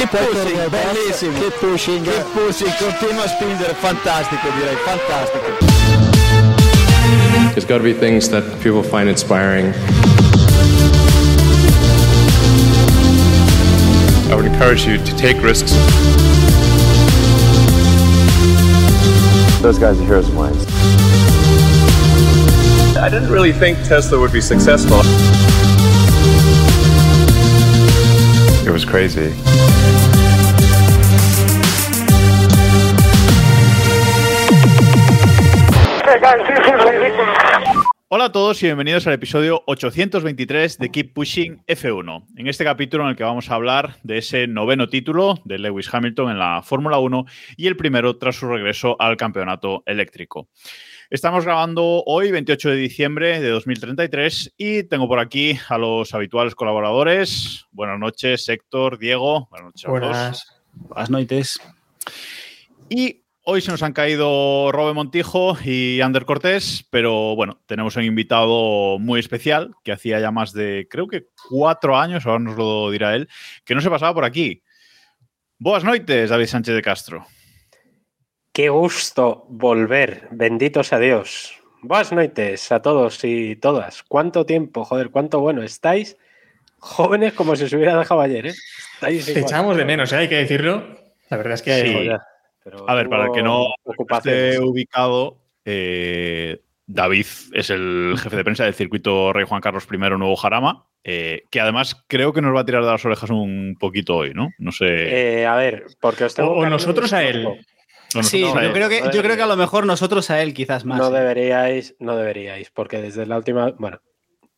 keep pushing, bellissimo. Keep pushing. Keep pushing, continua a spingere, fantastico direi, fantastico. There's got to be things that people find inspiring. I would encourage you to take risks. Those guys are heroes of mine. I didn't really think Tesla would be successful. It was crazy. Hola a todos y bienvenidos al episodio 823 de Keep Pushing F1. En este capítulo en el que vamos a hablar de ese noveno título de Lewis Hamilton en la Fórmula 1 y el primero tras su regreso al campeonato eléctrico. Estamos grabando hoy, 28 de diciembre de 2033, y tengo por aquí a los habituales colaboradores. Buenas noches, Héctor, Diego. Buenas noches a todos. Buenas. Buenas noches. Y hoy se nos han caído Robe Montijo y Ander Cortés, pero bueno, tenemos un invitado muy especial que hacía ya más de, creo que cuatro años, ahora nos lo dirá él, que no se pasaba por aquí. Buenas noches, David Sánchez de Castro. Qué gusto volver, benditos a Dios. Buenas noches a todos y todas. ¿Cuánto tiempo, joder, cuánto bueno estáis? Jóvenes como si os hubiera dejado ayer, ¿eh? Estáis Te igual. echamos de menos, ¿eh? hay que decirlo. La verdad es que Sí. Joder, pero A ver, para el que no esté ubicado, eh, David es el jefe de prensa del circuito Rey Juan Carlos I Nuevo Jarama, eh, que además creo que nos va a tirar de las orejas un poquito hoy, ¿no? No sé. Eh, a ver, porque os tengo O- o nosotros a él. Sí, a yo él. creo, que, no yo creo que a lo mejor nosotros a él quizás más. No deberíais, no deberíais, porque desde la última. Bueno,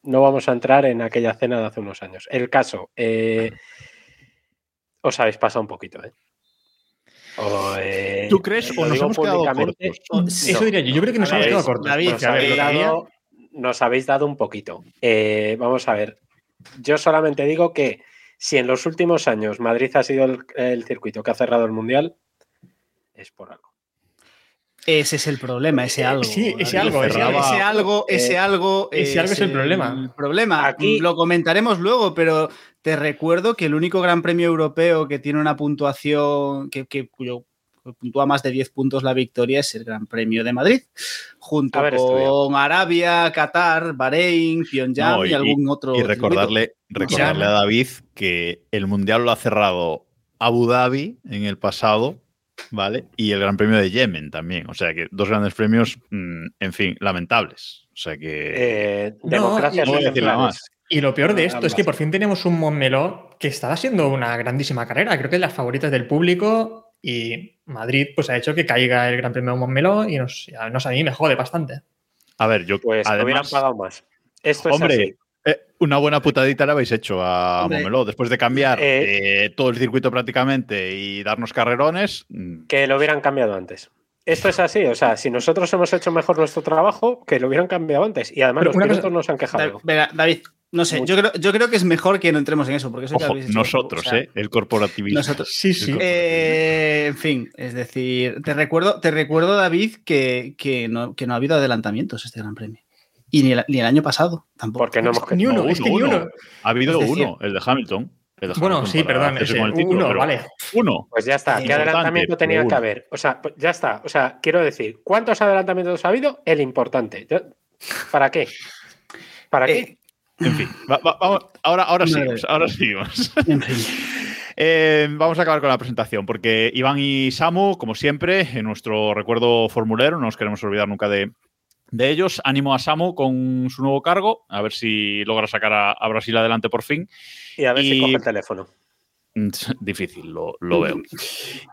no vamos a entrar en aquella cena de hace unos años. El caso, eh, os habéis pasado un poquito, ¿eh? O, eh, ¿Tú crees o nos hemos quedado públicamente, cortos? Eso no. diría yo. Yo creo que nos hemos Habéis- quedado cortos. David, nos, Porque, a ver, habéis dado, nos habéis dado un poquito. Eh, vamos a ver. Yo solamente digo que si en los últimos años Madrid ha sido el, el circuito que ha cerrado el mundial, es por algo. Ese es el problema, ese algo. sí, ese algo, ese ese, algo. algo, ese Eh, algo, ese algo es el problema. el problema. Aquí- Lo comentaremos luego, pero te recuerdo que el único Gran Premio Europeo que tiene una puntuación que, que- cuyo puntúa más de 10 puntos la victoria es el Gran Premio de Madrid, junto con. Arabia, Qatar, Bahrein, Pyongyang No, y, algún otro. Y recordarle, recordarle a David que el Mundial lo ha cerrado Abu Dhabi en el pasado, ¿vale? Y el Gran Premio de Yemen también. O sea que dos grandes premios, mm, en fin, lamentables. O sea que. Eh, No, democracias no voy a decir nada más. Y lo peor de esto es que por fin tenemos un Montmeló que estaba siendo una grandísima carrera. Creo que es las favoritas del público y Madrid pues ha hecho que caiga el Gran Premio de Montmeló y nos, a, nos- a mí me jode bastante. A ver, yo. Pues hubieran además, pagado más. Esto es Hombre, así. eh, una buena putadita le habéis hecho a Hombre. Momeló. Después de cambiar Eh, eh, todo el circuito prácticamente y darnos carrerones. mm, Que lo hubieran cambiado antes. Esto es así, o sea, si nosotros hemos hecho mejor nuestro trabajo, que lo hubieran cambiado antes. Y además Pero los pilotos cosa- nos han quejado. David, no sé, yo creo, yo creo que es mejor que no entremos en eso, porque eso ya Ojo, hecho- nosotros, o sea, ¿eh? El corporativismo. Nosotros. Sí, sí. Eh, en fin, es decir, te recuerdo, te recuerdo David, que, que no, que no ha habido adelantamientos este Gran Premio. Y ni el, ni el año pasado tampoco. Porque no hemos Ni uno, No, es que ni uno. Ha habido decir- uno, el de Hamilton. El de Bueno, Hamilton sí, perdón, ese, con el título, uno, pero vale. Uno. Pues ya está, ¿qué adelantamiento tenía que haber? O sea, pues ya está. O sea, quiero decir, ¿cuántos adelantamientos ha habido? El importante. ¿Para qué? ¿Para qué? Eh, En fin, va- va- vamos, ahora, ahora seguimos, ahora seguimos. en fin. Eh, vamos a acabar con la presentación, porque Iván y Samu, como siempre, en nuestro recuerdo formulero, no nos queremos olvidar nunca de, de ellos. Ánimo a Samu con su nuevo cargo, a ver si logra sacar a, a Brasil adelante por fin. Y a ver si coge el teléfono. Mm, Difícil, lo, lo veo.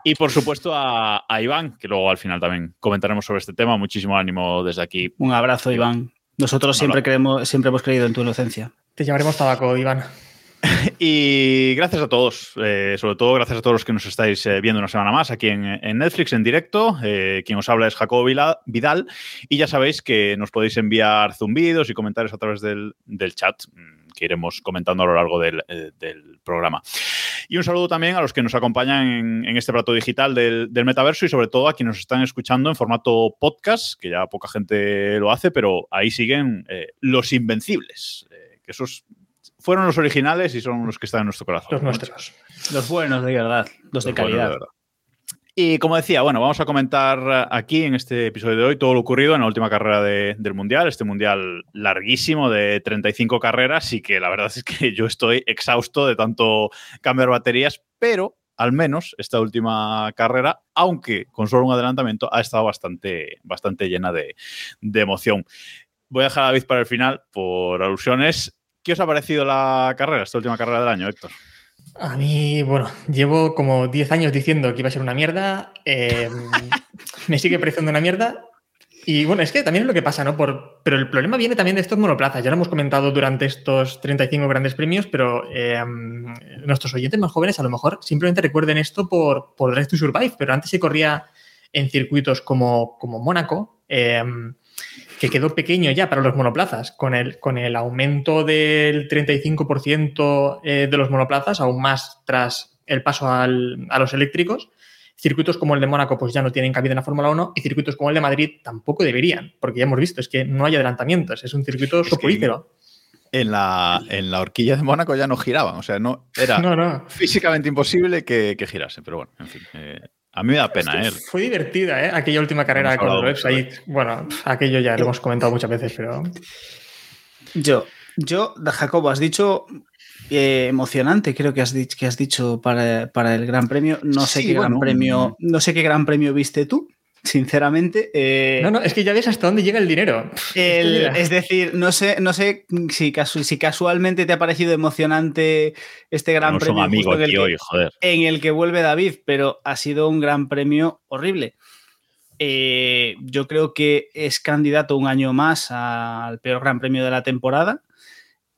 Y por supuesto a, a Iván, que luego al final también comentaremos sobre este tema. Muchísimo ánimo desde aquí. Un abrazo, Iván. Nosotros siempre, creemos, siempre hemos creído en tu inocencia. Te llevaremos tabaco, Iván. Y gracias a todos, eh, sobre todo gracias a todos los que nos estáis eh, viendo una semana más aquí en, en Netflix en directo. Eh, quien os habla es Jacobo Vidal y ya sabéis que nos podéis enviar zumbidos y comentarios a través del, del chat que iremos comentando a lo largo del, eh, del programa. Y un saludo también a los que nos acompañan en, en este plato digital del, del metaverso y sobre todo a quienes nos están escuchando en formato podcast, que ya poca gente lo hace, pero ahí siguen eh, los invencibles, eh, que esos fueron los originales y son los que están en nuestro corazón. Los nuestros. Los buenos, de verdad. Los de Los buenos, calidad. verdad. Y como decía, bueno, vamos a comentar aquí en este episodio de hoy todo lo ocurrido en la última carrera de- del Mundial, este Mundial larguísimo de 35 carreras y que la verdad es que yo estoy exhausto de tanto cambiar baterías, pero al menos esta última carrera, aunque con solo un adelantamiento, ha estado bastante, bastante llena de, de emoción. Voy a dejar a David para el final por alusiones. ¿Qué os ha parecido la carrera, esta última carrera del año, Héctor? A mí, bueno, llevo como 10 años diciendo que iba a ser una mierda. eh, me sigue pareciendo una mierda. Y bueno, es que también es lo que pasa, ¿no? Por, pero el problema viene también de estos monoplazas. Ya lo hemos comentado durante estos 35 grandes premios, pero eh, nuestros oyentes más jóvenes a lo mejor simplemente recuerden esto por, por Drive to Survive, pero antes se corría en circuitos como, como Mónaco, eh, que quedó pequeño ya para los monoplazas, con el, con el aumento del 35% eh, de los monoplazas, aún más tras el paso al- a los eléctricos. Circuitos como el de Mónaco pues ya no tienen cabida en la Fórmula 1 y circuitos como el de Madrid tampoco deberían, porque ya hemos visto, es que no hay adelantamientos, es un circuito soporífero. En la, en la horquilla de Mónaco ya no giraban, o sea, no era No, no. físicamente imposible que, que girase, pero bueno, en fin. eh, a mí me da pena, ¿eh? Fue divertida, ¿eh? Aquella última carrera con Ahí, bueno, aquello ya lo hemos comentado muchas veces, pero Yo, yo, Jacobo, has dicho eh, emocionante, creo que has dicho, que has dicho para, para el Gran Premio. No sé Sí, qué gran premio, no sé qué gran premio viste tú, sinceramente. Eh, No, no, es que ya ves hasta dónde llega el dinero. el- es decir, no sé, no sé si, casu- si casualmente te ha parecido emocionante este Gran No Premio justo en el que- joder. en el que vuelve David, pero ha sido un gran premio horrible. Eh, yo creo que es candidato un año más al peor gran premio de la temporada.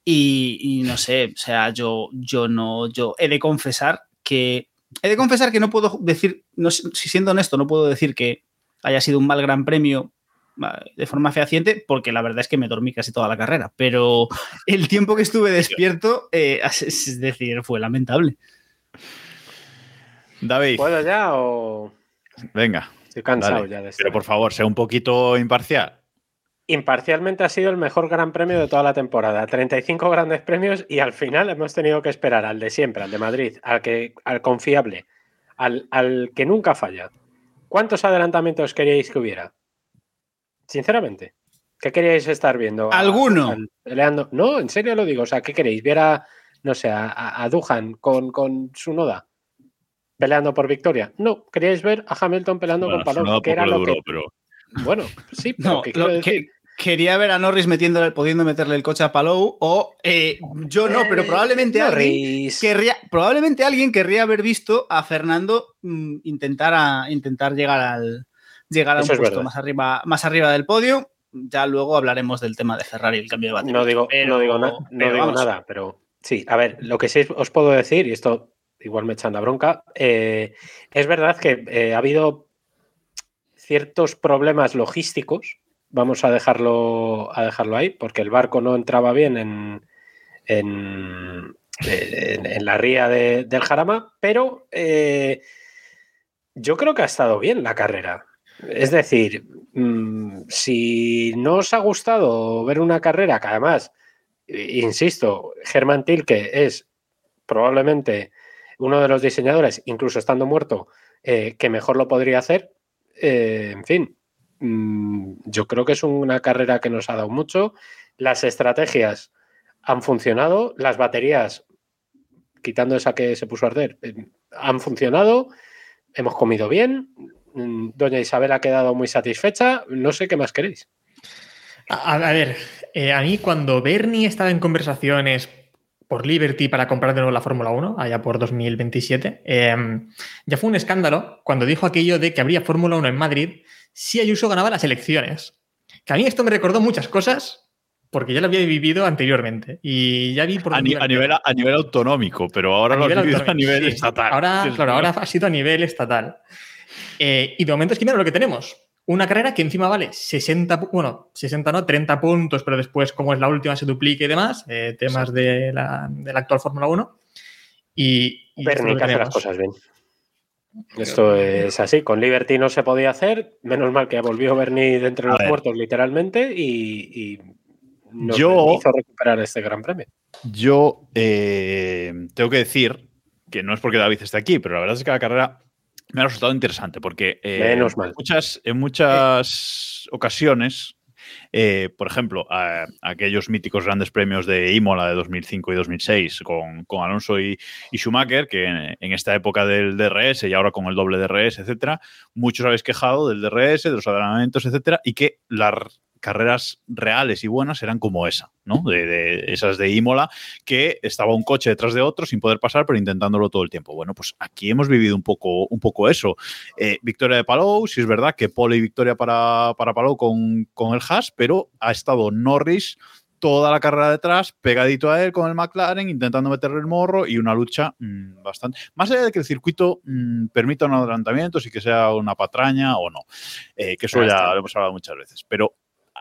Y, y no sé, o sea, yo, yo no, yo he de confesar que. He de confesar que no puedo decir, no, sé, si siendo honesto, no puedo decir que haya sido un mal gran premio de forma fehaciente, porque la verdad es que me dormí casi toda la carrera. Pero el tiempo que estuve despierto, eh, es decir, fue lamentable. David, ¿Puedo ya o venga. estoy cansado dale. ya de esto? Pero por favor, sea un poquito imparcial. Imparcialmente ha sido el mejor gran premio de toda la temporada. 35 grandes premios y al final hemos tenido que esperar al de siempre, al de Madrid, al, que, al confiable, al, al que nunca falla. ¿Cuántos adelantamientos queríais que hubiera? Sinceramente. ¿Qué queríais estar viendo? A- ¿Alguno? al- peleando. No, en serio lo digo. O sea, ¿qué queréis? ¿Ver a, no sé, a, a Duhan con, con su noda peleando por victoria? No, queríais ver a Hamilton peleando Bueno, con sonado que era lo duro, que... pero Bueno, sí, pero No, ¿qué lo quiero que- decir? Quería ver a Norris metiéndole, pudiendo meterle el coche a Palou o eh, yo no, pero probablemente alguien querría, probablemente alguien querría haber visto a Fernando mm, intentar, a, intentar llegar al llegar a un Eso puesto más arriba, más arriba del podio. Ya luego hablaremos del tema de Ferrari y el cambio de batería. No digo, Pero- no digo, na- no pero digo vamos, nada, pero sí, a ver, lo que sí os puedo decir, y esto igual me echan la bronca, eh, es verdad que eh, ha habido ciertos problemas logísticos, vamos a dejarlo, a dejarlo ahí, porque el barco no entraba bien en, en, la ría de- del Jarama, pero eh, yo creo que ha estado bien la carrera. Es decir, mm, si no os ha gustado ver una carrera que además, insisto, Germán Tilke es probablemente uno de los diseñadores, incluso estando muerto, eh, que mejor lo podría hacer, eh, en fin, mm, yo creo que es una carrera que nos ha dado mucho. Las estrategias han funcionado, las baterías, quitando esa que se puso a arder, eh, han funcionado, hemos comido bien, mm, doña Isabel ha quedado muy satisfecha, no sé qué más queréis. A, ver, eh, a mí cuando Bernie estaba en conversaciones por Liberty para comprar de nuevo la Fórmula 1, allá por 2027, eh, ya fue un escándalo cuando dijo aquello de que habría Fórmula 1 en Madrid si Ayuso ganaba las elecciones. Que a mí esto me recordó muchas cosas porque ya lo había vivido anteriormente y ya vi por a, ni- a el nivel, a nivel autonómico, pero ahora lo nivel has vivido a nivel sí. estatal. Ahora, claro, ahora ha sido a nivel estatal. Eh, y de momento es que mira lo que tenemos. Una carrera que encima vale 60, pu- bueno, 60 no, 30 puntos, pero después, como es la última, se duplique y demás, eh, temas de la, de la actual Fórmula 1. Y, y Bernie lo que hace las cosas bien. Esto es así. Con Liberty no se podía hacer. Menos mal que volvió Bernie de entre los ver. muertos, literalmente. Y, y nos Yo- hizo recuperar este gran premio. Yo eh, tengo que decir que no es porque David esté aquí, pero la verdad es que la carrera me ha resultado interesante porque eh, Menos mal. En, muchas, en muchas ocasiones, eh, por ejemplo, aquellos míticos grandes premios de Imola de 2005 y 2006 con, Alonso y, Schumacher, que en, en esta época del DRS y ahora con el doble DRS, etcétera, muchos habéis quejado del DRS, de los adelantamientos, etcétera, y que las carreras reales y buenas eran como esa, ¿no? De, de esas de Imola, que estaba un coche detrás de otro sin poder pasar, pero intentándolo todo el tiempo. Bueno, pues aquí hemos vivido un poco, un poco eso. Eh, victoria de Palou, sí es verdad que pole y victoria para, para Palou con, con el Haas, pero ha estado Norris toda la carrera detrás, pegadito a él con el McLaren, intentando meterle el morro y una lucha mm, bastante. Más allá de que el circuito mm, permita un adelantamiento, y que sea una patraña o no, eh, que eso ya lo hemos hablado muchas veces, pero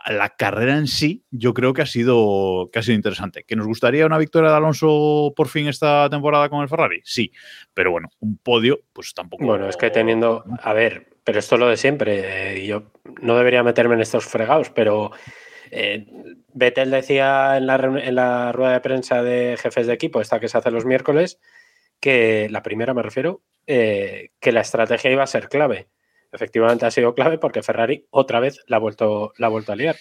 la carrera en sí, yo creo que ha sido, que ha sido interesante. ¿Que nos gustaría una victoria de Alonso por fin esta temporada con el Ferrari? Sí, pero bueno, un podio, pues tampoco. Bueno, es que teniendo, a ver, pero esto es lo de siempre. eh, yo no debería meterme en estos fregados, pero eh, Vettel decía en la, en la rueda de prensa de jefes de equipo, esta que se hace los miércoles, que la primera me refiero, eh, que la estrategia iba a ser clave. Efectivamente ha sido clave porque Ferrari otra vez la ha vuelto, la ha vuelto a liar.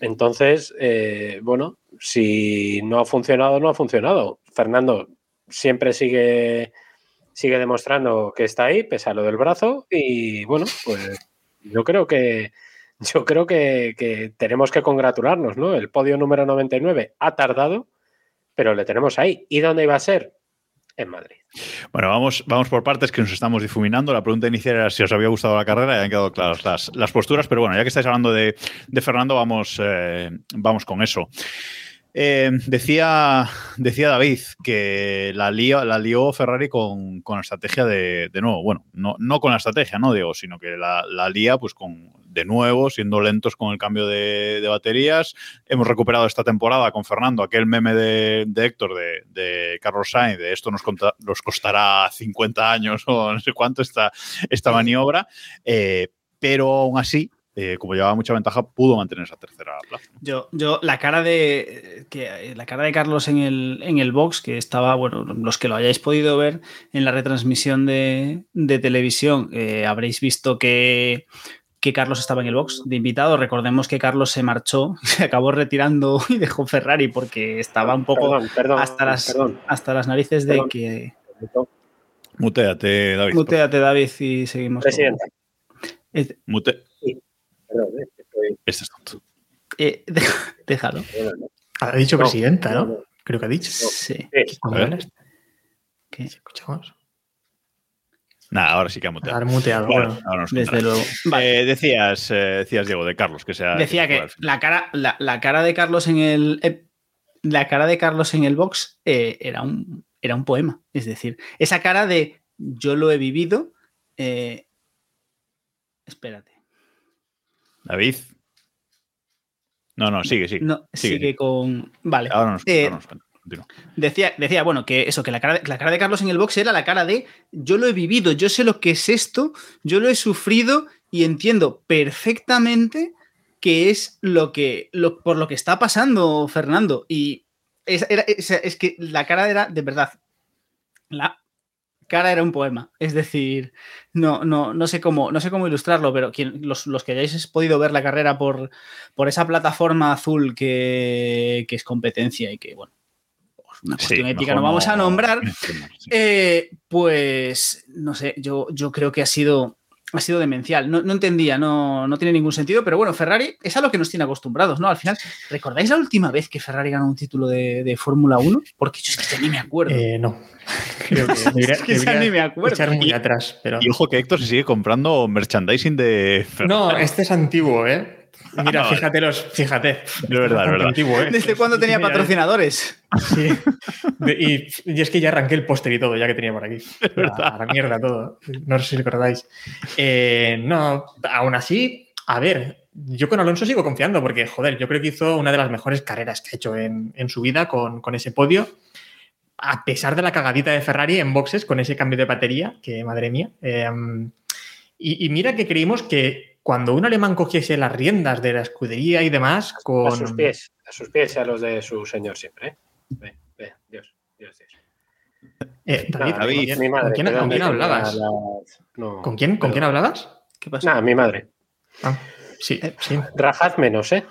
Entonces, eh, bueno, si no ha funcionado, no ha funcionado. Fernando siempre sigue, sigue demostrando que está ahí, pese a lo del brazo, y bueno, pues yo creo que yo creo que, que tenemos que congratularnos, ¿no? El podio número 99 ha tardado, pero le tenemos ahí. ¿Y dónde iba a ser? En Madrid. Bueno, vamos, vamos por partes que nos estamos difuminando. La pregunta inicial era si os había gustado la carrera y han quedado claras las, las posturas, pero bueno, ya que estáis hablando de, de Fernando, vamos, eh, vamos con eso. Eh, decía, decía David que la lió, la lió Ferrari con, con la estrategia de, de nuevo. Bueno, no, no con la estrategia, ¿no? Digo, sino que la, la lía pues con de nuevo, siendo lentos con el cambio de, de baterías. Hemos recuperado esta temporada con Fernando aquel meme de, de Héctor, de, de Carlos Sainz, de esto nos, conta- costará 50 años o no sé cuánto esta, esta maniobra. Eh, pero aún así, eh, como llevaba mucha ventaja, pudo mantener esa tercera plaza. Yo, yo, la cara de que la cara de Carlos en el, en el box, que estaba, bueno, los que lo hayáis podido ver en la retransmisión de, de televisión, eh, habréis visto que, que Carlos estaba en el box de invitado. Recordemos que Carlos se marchó, se acabó retirando y dejó Ferrari porque estaba un poco Perdón, perdón, hasta, las, perdón. hasta las narices de Perdón. que. Muteate, David. Muteate, David, y seguimos. con- Presidente. Eh, Mute- Perdón, eh, estoy- Este es tonto. eh, déjalo. Ha dicho No, presidenta, no, ¿no? no. Creo que ha dicho. Sí. Que- Escuchamos. Nada, ahora sí que ha muteado. Muteado. Bueno, Bueno, ahora nos Desde luego. Vale. Eh, decías, eh, decías, Diego, de Carlos, que sea. Decía que la cara, la, la cara de Carlos en el. eh, la cara de Carlos en el box era, un, era un poema. Es decir, esa cara de yo lo he vivido. espérate. David. No, no, sigue, sigue. No, sigue. sigue con. Vale. Ahora nos, ahora nos cuenta. Decía, decía, bueno, que eso, que la cara, la cara de Carlos en el box era la cara de yo lo he vivido, yo sé lo que es esto, yo lo he sufrido y entiendo perfectamente que es lo que, lo, por lo que está pasando Fernando. Y es que la cara era, de verdad, la cara era un poema. Es decir, no, no, no, sé, cómo, no sé cómo ilustrarlo, pero quien, los, los que hayáis podido ver la carrera por, por esa plataforma azul que, que es competencia y que, bueno, una Sí, cuestión ética no vamos a nombrar, Sí. eh, pues no sé, yo, yo creo que ha sido, ha sido demencial. No, no entendía, no, no tiene ningún sentido, pero bueno, Ferrari es a lo que nos tiene acostumbrados, ¿no? Al final, ¿recordáis la última vez que Ferrari ganó un título de, de Fórmula 1? Porque yo es que ya ni me acuerdo. eh, no. Creo que debería, Es que ya debería ni me acuerdo. echar muy Y- atrás, pero. Y ojo que Héctor se sigue comprando merchandising de Ferrari. No, este es antiguo, ¿eh? Mira, fíjate los, fíjate. Es verdad, Bastante verdad. antiguo, ¿eh? ¿Desde cuándo tenía Mira, patrocinadores? Sí. De- y, y es que ya arranqué el póster y todo, ya que tenía por aquí. A la mierda todo. No sé si recordáis. Eh, no, aún así, a ver, yo con Alonso sigo confiando porque, joder, yo creo que hizo una de las mejores carreras que ha hecho en, en su vida con, con ese podio. A pesar de la cagadita de Ferrari en boxes con ese cambio de batería, que madre mía. Eh, y, y mira que creímos que cuando un alemán cogiese las riendas de la escudería y demás, con, A sus pies. A sus pies y a los de su señor siempre. ¿eh? Ve, ve, Dios, Dios, Dios. Eh, David, David, ¿con mi madre, quién- con hablabas? las- no, ¿Con quién, ¿Con quién hablabas? ¿Qué pasa? Nada, mi madre. Ah, sí, Eh, sí. Rajad menos, ¿eh?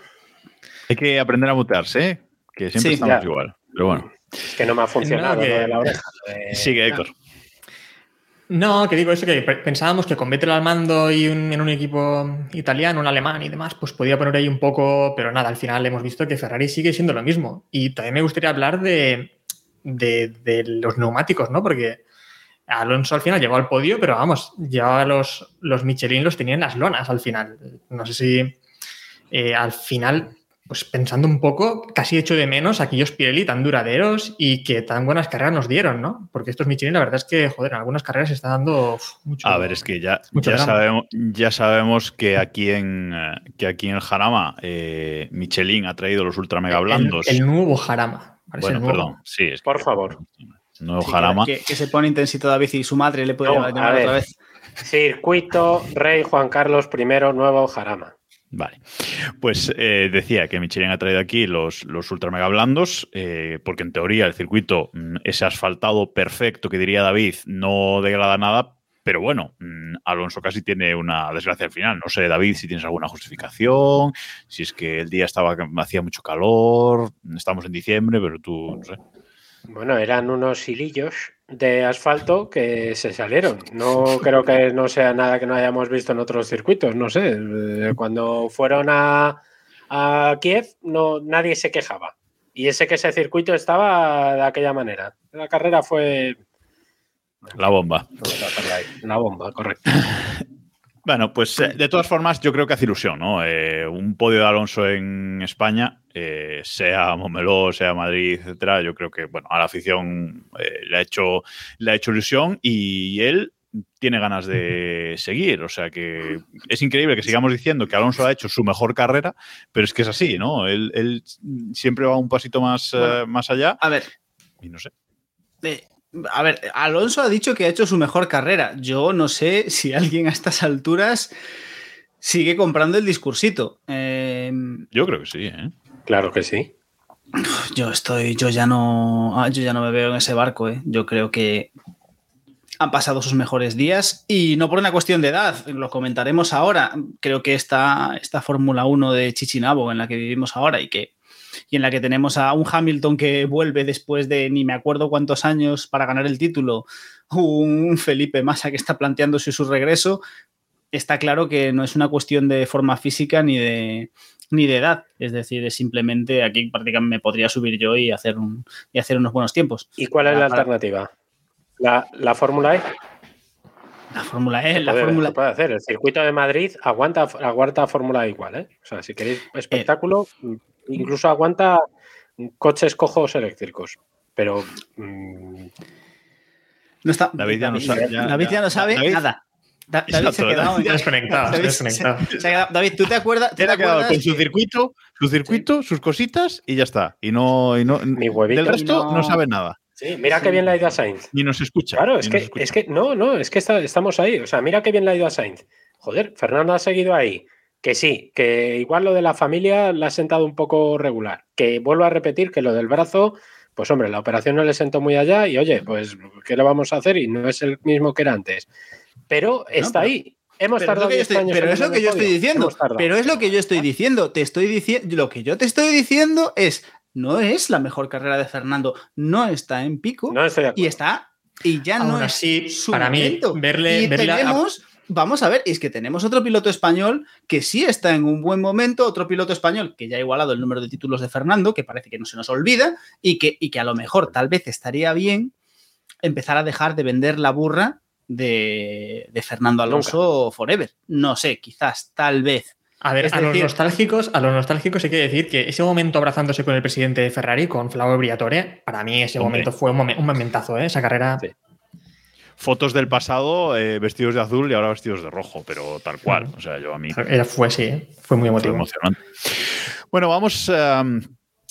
Hay que aprender a mutearse, ¿eh? que siempre Sí, estamos ya. igual. Pero bueno, Es que no me ha funcionado No, que- lo de la oreja. Eh, sigue Héctor. No, que digo eso, que pe- pensábamos que con Vettel al mando y en un equipo italiano, un alemán y demás, pues podía poner ahí un poco, pero nada, al final hemos visto que Ferrari sigue siendo lo mismo. Y también me gustaría hablar de, los neumáticos, ¿no? Porque Alonso al final llegó al podio, pero vamos, ya los, los Michelin los tenían en las lonas al final. No sé si eh, al final, pues pensando un poco, casi echo de menos aquellos Pirelli tan duraderos y que tan buenas carreras nos dieron, ¿no? Porque estos Michelin, la verdad es que, joder, en algunas carreras se está dando uf, mucho. A ver, es que ya, ya, sabemos, ya sabemos que aquí en, eh, que aquí en Jarama eh, Michelin ha traído los ultra mega el, blandos. el nuevo Jarama. bueno, el nuevo. perdón, sí, es que- Por favor. nuevo Sí, Jarama. que, que se pone intensito David y su madre le puede No, llamar otra vez. Circuito Rey Juan Carlos I, nuevo Jarama. Vale. Pues eh, decía que Michelin ha traído aquí los, los ultra mega blandos, eh, porque en teoría el circuito, mm, ese asfaltado perfecto que diría David, no degrada nada. Pero bueno, mm, Alonso casi tiene una desgracia al final. No sé, David, si tienes alguna justificación, si es que el día estaba hacía mucho calor, estamos en diciembre, pero tú, no sé. Bueno, eran unos hilillos de asfalto que se salieron. No creo que no sea nada que no hayamos visto en otros circuitos, no sé. Eh, Cuando fueron a, a Kiev, no, nadie se quejaba. Y ese que ese circuito estaba de aquella manera. La carrera fue La bomba. la bomba, correcto. Bueno, pues eh, de todas formas, yo creo que hace ilusión, ¿no? Eh, un podio de Alonso en España, eh, sea Momeló, sea Madrid, etcétera, yo creo que, bueno, a la afición eh, le, ha hecho, le ha hecho ilusión y él tiene ganas de seguir. O sea que es increíble que sigamos diciendo que Alonso ha hecho su mejor carrera, pero es que es así, ¿no? Él, él siempre va un pasito más, más allá A ver, y no sé. eh, a ver, Alonso ha dicho que ha hecho su mejor carrera. Yo no sé si alguien a estas alturas sigue comprando el discursito. Eh, Yo creo que sí, ¿eh? Claro que sí. yo estoy, yo ya no, ah, yo ya no me veo en ese barco. eh. Yo creo que han pasado sus mejores días y no por una cuestión de edad. Lo comentaremos ahora. Creo que esta, esta Fórmula 1 de Chichinabo en la que vivimos ahora y que y en la que tenemos a un Hamilton que vuelve después de ni me acuerdo cuántos años para ganar el título, un Felipe Massa que está planteándose su regreso, está claro que no es una cuestión de forma física ni de, ni de edad. Es decir, es simplemente aquí prácticamente me podría subir yo y hacer, un, y hacer unos buenos tiempos. ¿Y cuál es la Para- alternativa? ¿La, la Fórmula E? La Fórmula E, la Puede- Fórmula se puede hacer. El circuito de Madrid aguanta, aguanta Fórmula E igual, ¿eh? O sea, si queréis espectáculo, incluso aguanta coches cojos eléctricos. Pero mm, No está, David ya no sabe- ya- David ya no sabe David- nada. Da- David se ha Exacto, quedado Ya desconectado, David, desconectado. se- se ha quedado- David, ¿tú te acuerdas? tú te ha quedado acuerdas con su que- circuito, su circuito, sus cositas y ya está. Y no, y no Mi huevito. del resto No. no, sabe nada. sí, mira qué bien le ha ido a Sainz. Ni nos escucha. Claro, es que, escucha. es que no, no, es que está- estamos ahí. O sea, mira qué bien le ha ido a Sainz. Joder, Fernando ha seguido ahí. Que sí, que igual lo de la familia le ha sentado un poco regular. Que vuelvo a repetir que lo del brazo, pues hombre, la operación no le sentó muy allá y oye, pues, ¿qué le vamos a hacer? Y no es el mismo que era antes. Pero está pero- ahí. Hemos Pero es tardado lo que yo 10 estoy, años pero es lo que yo estoy diciendo. Pero es lo que yo estoy diciendo. Te estoy diciendo. Lo que yo te estoy diciendo es. No es la mejor carrera de Fernando. No está en pico. No estoy de acuerdo. y está. Y ya Aún no así, es su para mí, verle- y verle a- tenemos. Vamos a ver, es que tenemos otro piloto español que sí está en un buen momento, otro piloto español que ya ha igualado el número de títulos de Fernando, que parece que no se nos olvida, y que, y que a lo mejor tal vez estaría bien empezar a dejar de vender la burra de, de Fernando Alonso Forever. No sé, quizás, tal vez. A ver, Es a los nostálgicos, a los nostálgicos hay que decir que ese momento abrazándose con el presidente de Ferrari, con Flavio Briatore, para mí ese Hombre. momento fue un momentazo, ¿eh? Esa carrera. Sí. Fotos del pasado eh, vestidos de azul y ahora vestidos de rojo, pero tal cual. O sea, yo a mí Era, fue, sí, fue muy fue emotivo. emocionante. Bueno, vamos, um,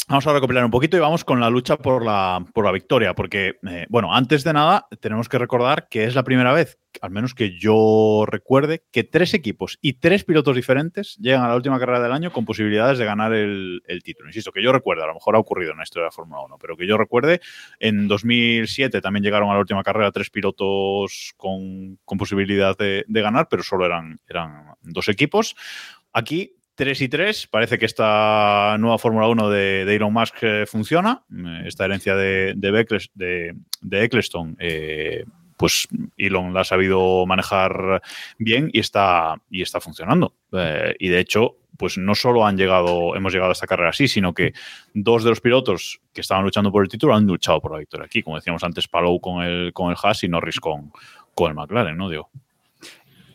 Vamos a recopilar un poquito y vamos con la lucha por la, por la victoria, porque, eh, bueno, antes de nada, tenemos que recordar que es la primera vez, al menos que yo recuerde, que tres equipos y tres pilotos diferentes llegan a la última carrera del año con posibilidades de ganar el, el título. Insisto, que yo recuerde, a lo mejor ha ocurrido en la historia de la Fórmula 1, pero que yo recuerde, en 2007 también llegaron a la última carrera tres pilotos con, con posibilidad de, de ganar, pero solo eran, eran dos equipos. Aquí 3 y 3. Parece que esta nueva Fórmula 1 de, Elon Musk eh, funciona. Eh, esta herencia de, de, de, Eccleston, eh, pues Elon la ha sabido manejar bien y está, y está funcionando. Y de hecho, pues no solo han llegado, hemos llegado a esta carrera así, sino que dos de los pilotos que estaban luchando por el título han luchado por la victoria aquí. Como decíamos antes, Palou con el, con el Haas y Norris con, con el McLaren, ¿no, Diego?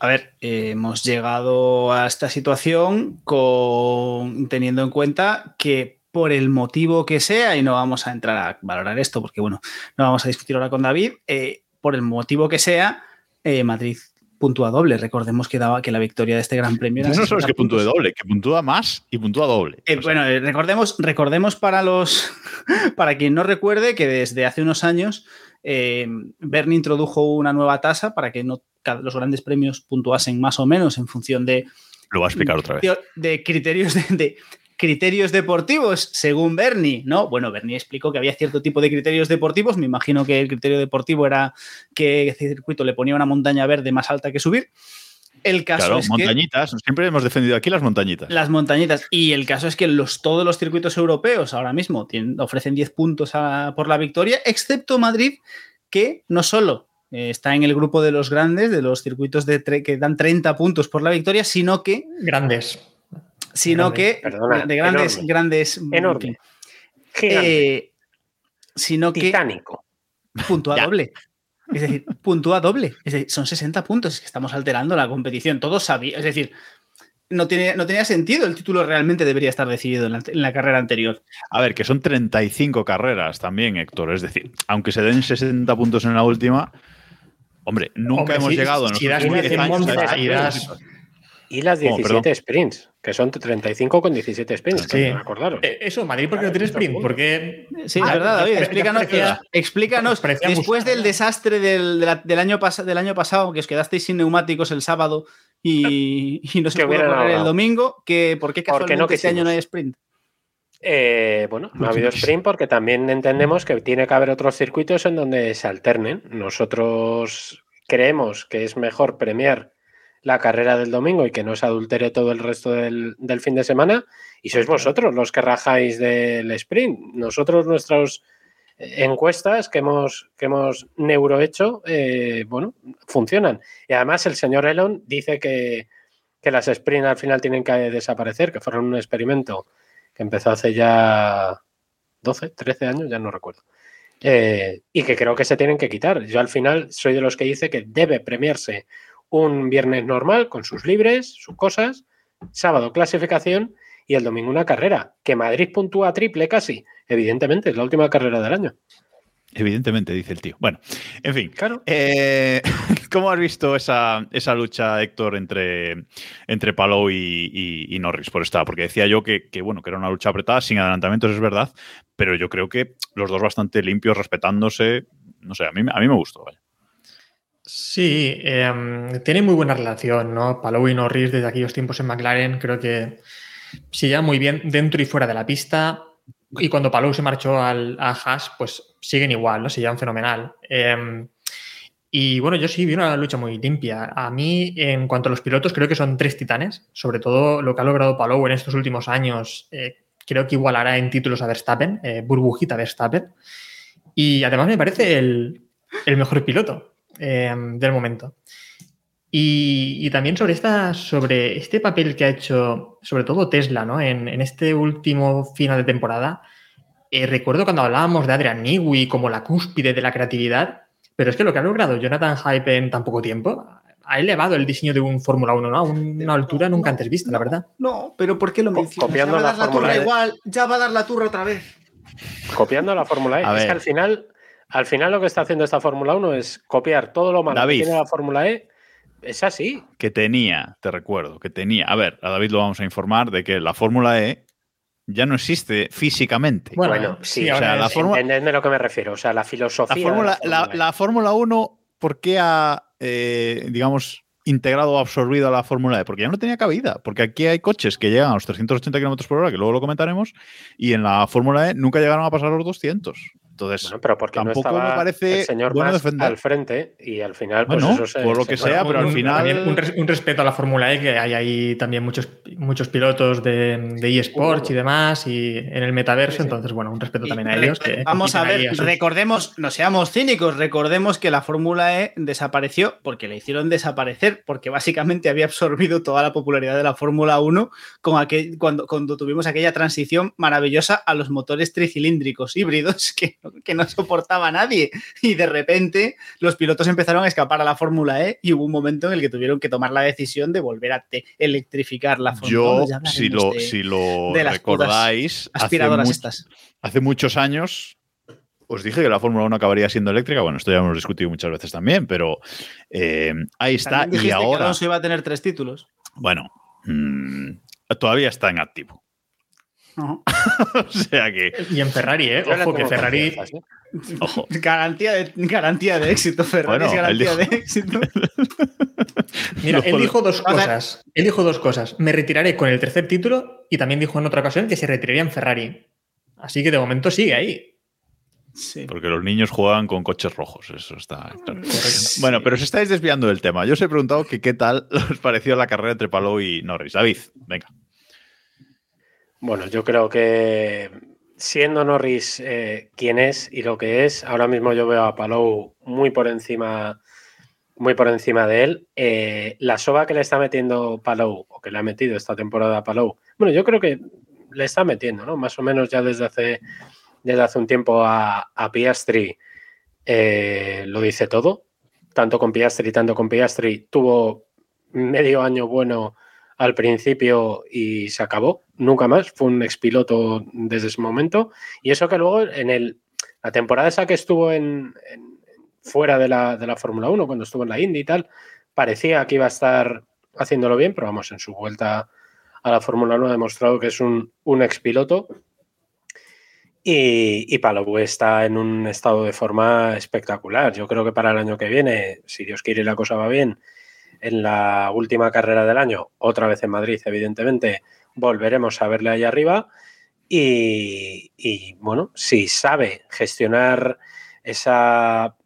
A ver, eh, hemos llegado a esta situación con, teniendo en cuenta que por el motivo que sea, y no vamos a entrar a valorar esto porque, bueno, no vamos a discutir ahora con David, eh, por el motivo que sea, eh, Madrid puntúa doble. Recordemos que daba que la victoria de este Gran Premio era. No solo es que puntúe doble, que puntúa más y puntúa doble. Eh, bueno, eh, recordemos, recordemos para los para quien no recuerde que desde hace unos años eh, Bernie introdujo una nueva tasa para que no los grandes premios puntuasen más o menos en función de. Lo va a explicar otra vez. De, criterios de, de, criterios deportivos, según Bernie, ¿no? Bueno, Bernie explicó que había cierto tipo de criterios deportivos. Me imagino que el criterio deportivo era que el circuito le ponía una montaña verde más alta que subir. El caso claro, es montañitas. Que, Siempre hemos defendido aquí las montañitas. Las montañitas. Y el caso es que los, todos los circuitos europeos ahora mismo tienen, ofrecen 10 puntos a, por la victoria, excepto Madrid, que no solo eh, está en el grupo de los grandes, de los circuitos de que dan 30 puntos por la victoria, sino que... Grandes sino que perdona, de grandes, enorme. grandes, Enorme. eh, sino que Titánico. puntúa Ya. doble. Es decir, puntúa doble. Es decir, son 60 puntos. Es que estamos alterando la competición. Todos sabían. Es decir, no, tiene, no tenía sentido. El título realmente debería estar decidido en la, en la, carrera anterior. A ver, que son 35 carreras también, Héctor. Es decir, aunque se den 60 puntos en la última, hombre, nunca Hombre, hemos si- llegado en si los das últimos una 10 años y las ¿Cómo? 17 Perdón. sprints, que son 35 con 17 sprints, Sí. también acordaros. Eh, Eso, Madrid, ¿por qué no tiene sprint? Porque Sí, Ah, es verdad, David. Explícanos, explícanos después del desastre del, del, año pas- del año pasado, que os quedasteis sin neumáticos el sábado y, y no se pudo correr el domingo, que, ¿por qué Porque casualmente no este año no hay sprint? Eh, bueno, no ha habido sprint porque también entendemos que tiene que haber otros circuitos en donde se alternen. Nosotros creemos que es mejor premiar la carrera del domingo y que no se adultere todo el resto del, del fin de semana. Y sois vosotros los que rajáis del sprint. Nosotros, nuestras encuestas que hemos, que hemos neurohecho, eh, bueno, funcionan. Y además el señor Elon dice que, que las sprint al final tienen que desaparecer, que fueron un experimento que empezó hace ya 12, 13 años, ya no recuerdo. Eh, y que creo que se tienen que quitar. Yo al final soy de los que dice que debe premiarse un viernes normal con sus libres, sus cosas, sábado clasificación y el domingo una carrera. Que Madrid puntúa triple casi. Evidentemente, es la última carrera del año. Evidentemente, dice el tío. Bueno, en fin. Claro. Eh, ¿Cómo has visto esa, esa lucha, Héctor, entre, entre Palou y, y, y Norris por esta? Porque decía yo que, que, bueno, que era una lucha apretada, sin adelantamientos, es verdad, pero yo creo que los dos bastante limpios, respetándose. No sé, a mí, a mí me gustó. Vaya. Sí, eh, tiene muy buena relación, ¿no? Palou y Norris desde aquellos tiempos en McLaren creo que se lleva muy bien dentro y fuera de la pista. Y cuando Palou se marchó al, a Haas, pues siguen igual, ¿no? Se llevan fenomenal. Eh, y bueno, yo sí vi una lucha muy limpia. A mí, en cuanto a los pilotos, creo que son tres titanes. Sobre todo lo que ha logrado Palou en estos últimos años, eh, creo que igualará en títulos a Verstappen, eh, burbujita Verstappen. Y además me parece el mejor piloto eh, del momento. Y, y, también sobre, esta, sobre este papel que ha hecho, sobre todo Tesla, ¿no? En, en este último final de temporada. Eh, recuerdo cuando hablábamos de Adrian Newey como la cúspide de la creatividad, pero es que lo que ha logrado Jonathan Hype en tan poco tiempo ha elevado el diseño de un Fórmula 1 ¿no? a una altura nunca antes vista, no, la verdad. No, pero ¿por qué lo mencionas? Copiando ya va a la dar la Fórmula turra E. igual, ya va a dar la turra otra vez. Copiando la Fórmula E. A es ver. que al final, al final lo que está haciendo esta Fórmula 1 es copiar todo lo malo David. que tiene la Fórmula E. Es así. Que tenía, te recuerdo, que tenía. A ver, a David lo vamos a informar de que la Fórmula E ya no existe físicamente. Bueno, Bueno, sí, sí, o sea, la la forma- entendedme a lo que me refiero. O sea, la filosofía. la de Fórmula, la, Fórmula E. la Fórmula 1, ¿por qué ha, eh, digamos, integrado o absorbido a la Fórmula E? Porque ya no tenía cabida. Porque aquí hay coches que llegan a los 380 km por hora, que luego lo comentaremos, y en la Fórmula E nunca llegaron a pasar los 200. Entonces, Bueno, pero porque no tampoco me estaba parece el señor bueno defender. al frente y al final, pues Bueno, eso se. por lo se que sea, pero al final- también un, res- un respeto a la Fórmula E, que hay ahí también muchos, muchos pilotos de, de eSports y demás, y en el metaverso, Sí, sí. entonces, bueno, un respeto Y también a ellos. Que Vamos a ver, sus- recordemos, no seamos cínicos, recordemos que la Fórmula E desapareció porque le hicieron desaparecer, porque básicamente había absorbido toda la popularidad de la Fórmula 1 con aquel, cuando, cuando tuvimos aquella transición maravillosa a los motores tricilíndricos híbridos que, que no soportaba nadie. Y de repente los pilotos empezaron a escapar a la Fórmula E y hubo un momento en el que tuvieron que tomar la decisión de volver a electrificar la Fórmula yo, 1. Ya si lo, de si lo de recordáis, hace, aspiradoras mu- estas. hace muchos años os dije que la Fórmula 1 acabaría siendo eléctrica. Bueno, esto ya hemos discutido muchas veces también, pero eh, ahí está. Y dijiste que ahora, Alonso iba a tener tres títulos. bueno, mm, todavía está en activo. Ujú. o sea que, Y en Ferrari, ¿eh? Ojo que Ferrari. ¿sí? ojo. Garantía de, garantía de éxito, Ferrari es Bueno, garantía dijo- de éxito. Mira, él dijo dos cosas. Él dijo dos cosas. Me retiraré con el tercer título y también dijo en otra ocasión que se retiraría en Ferrari. Así que de momento sigue ahí. Sí. Porque los niños juegan con coches rojos, eso está claro. Bueno, pero os estáis desviando del tema. Yo os he preguntado que qué tal os pareció la carrera entre Palou y Norris. David, venga. Bueno, yo creo que siendo Norris eh, quien es y lo que es, ahora mismo yo veo a Palou muy por encima, muy por encima de él. Eh, la soba que le está metiendo Palou, o que le ha metido esta temporada a Palou, bueno, yo creo que le está metiendo, ¿no? Más o menos ya desde hace, desde hace un tiempo a, a Piastri eh, lo dice todo. Tanto con Piastri, tanto con Piastri. Tuvo medio año bueno al principio y se acabó. Nunca más. Fue un expiloto desde ese momento. Y eso que luego en el, la temporada esa que estuvo en, fuera de la, de la Fórmula 1, cuando estuvo en la Indy y tal, parecía que iba a estar haciéndolo bien, pero vamos, en su vuelta a la Fórmula 1 ha demostrado que es un, un expiloto. Y, y Palou está en un estado de forma espectacular. Yo creo que para el año que viene, si Dios quiere la cosa va bien, en la última carrera del año, otra vez en Madrid, evidentemente, volveremos a verle ahí arriba. Y, bueno, si sabe gestionar esa,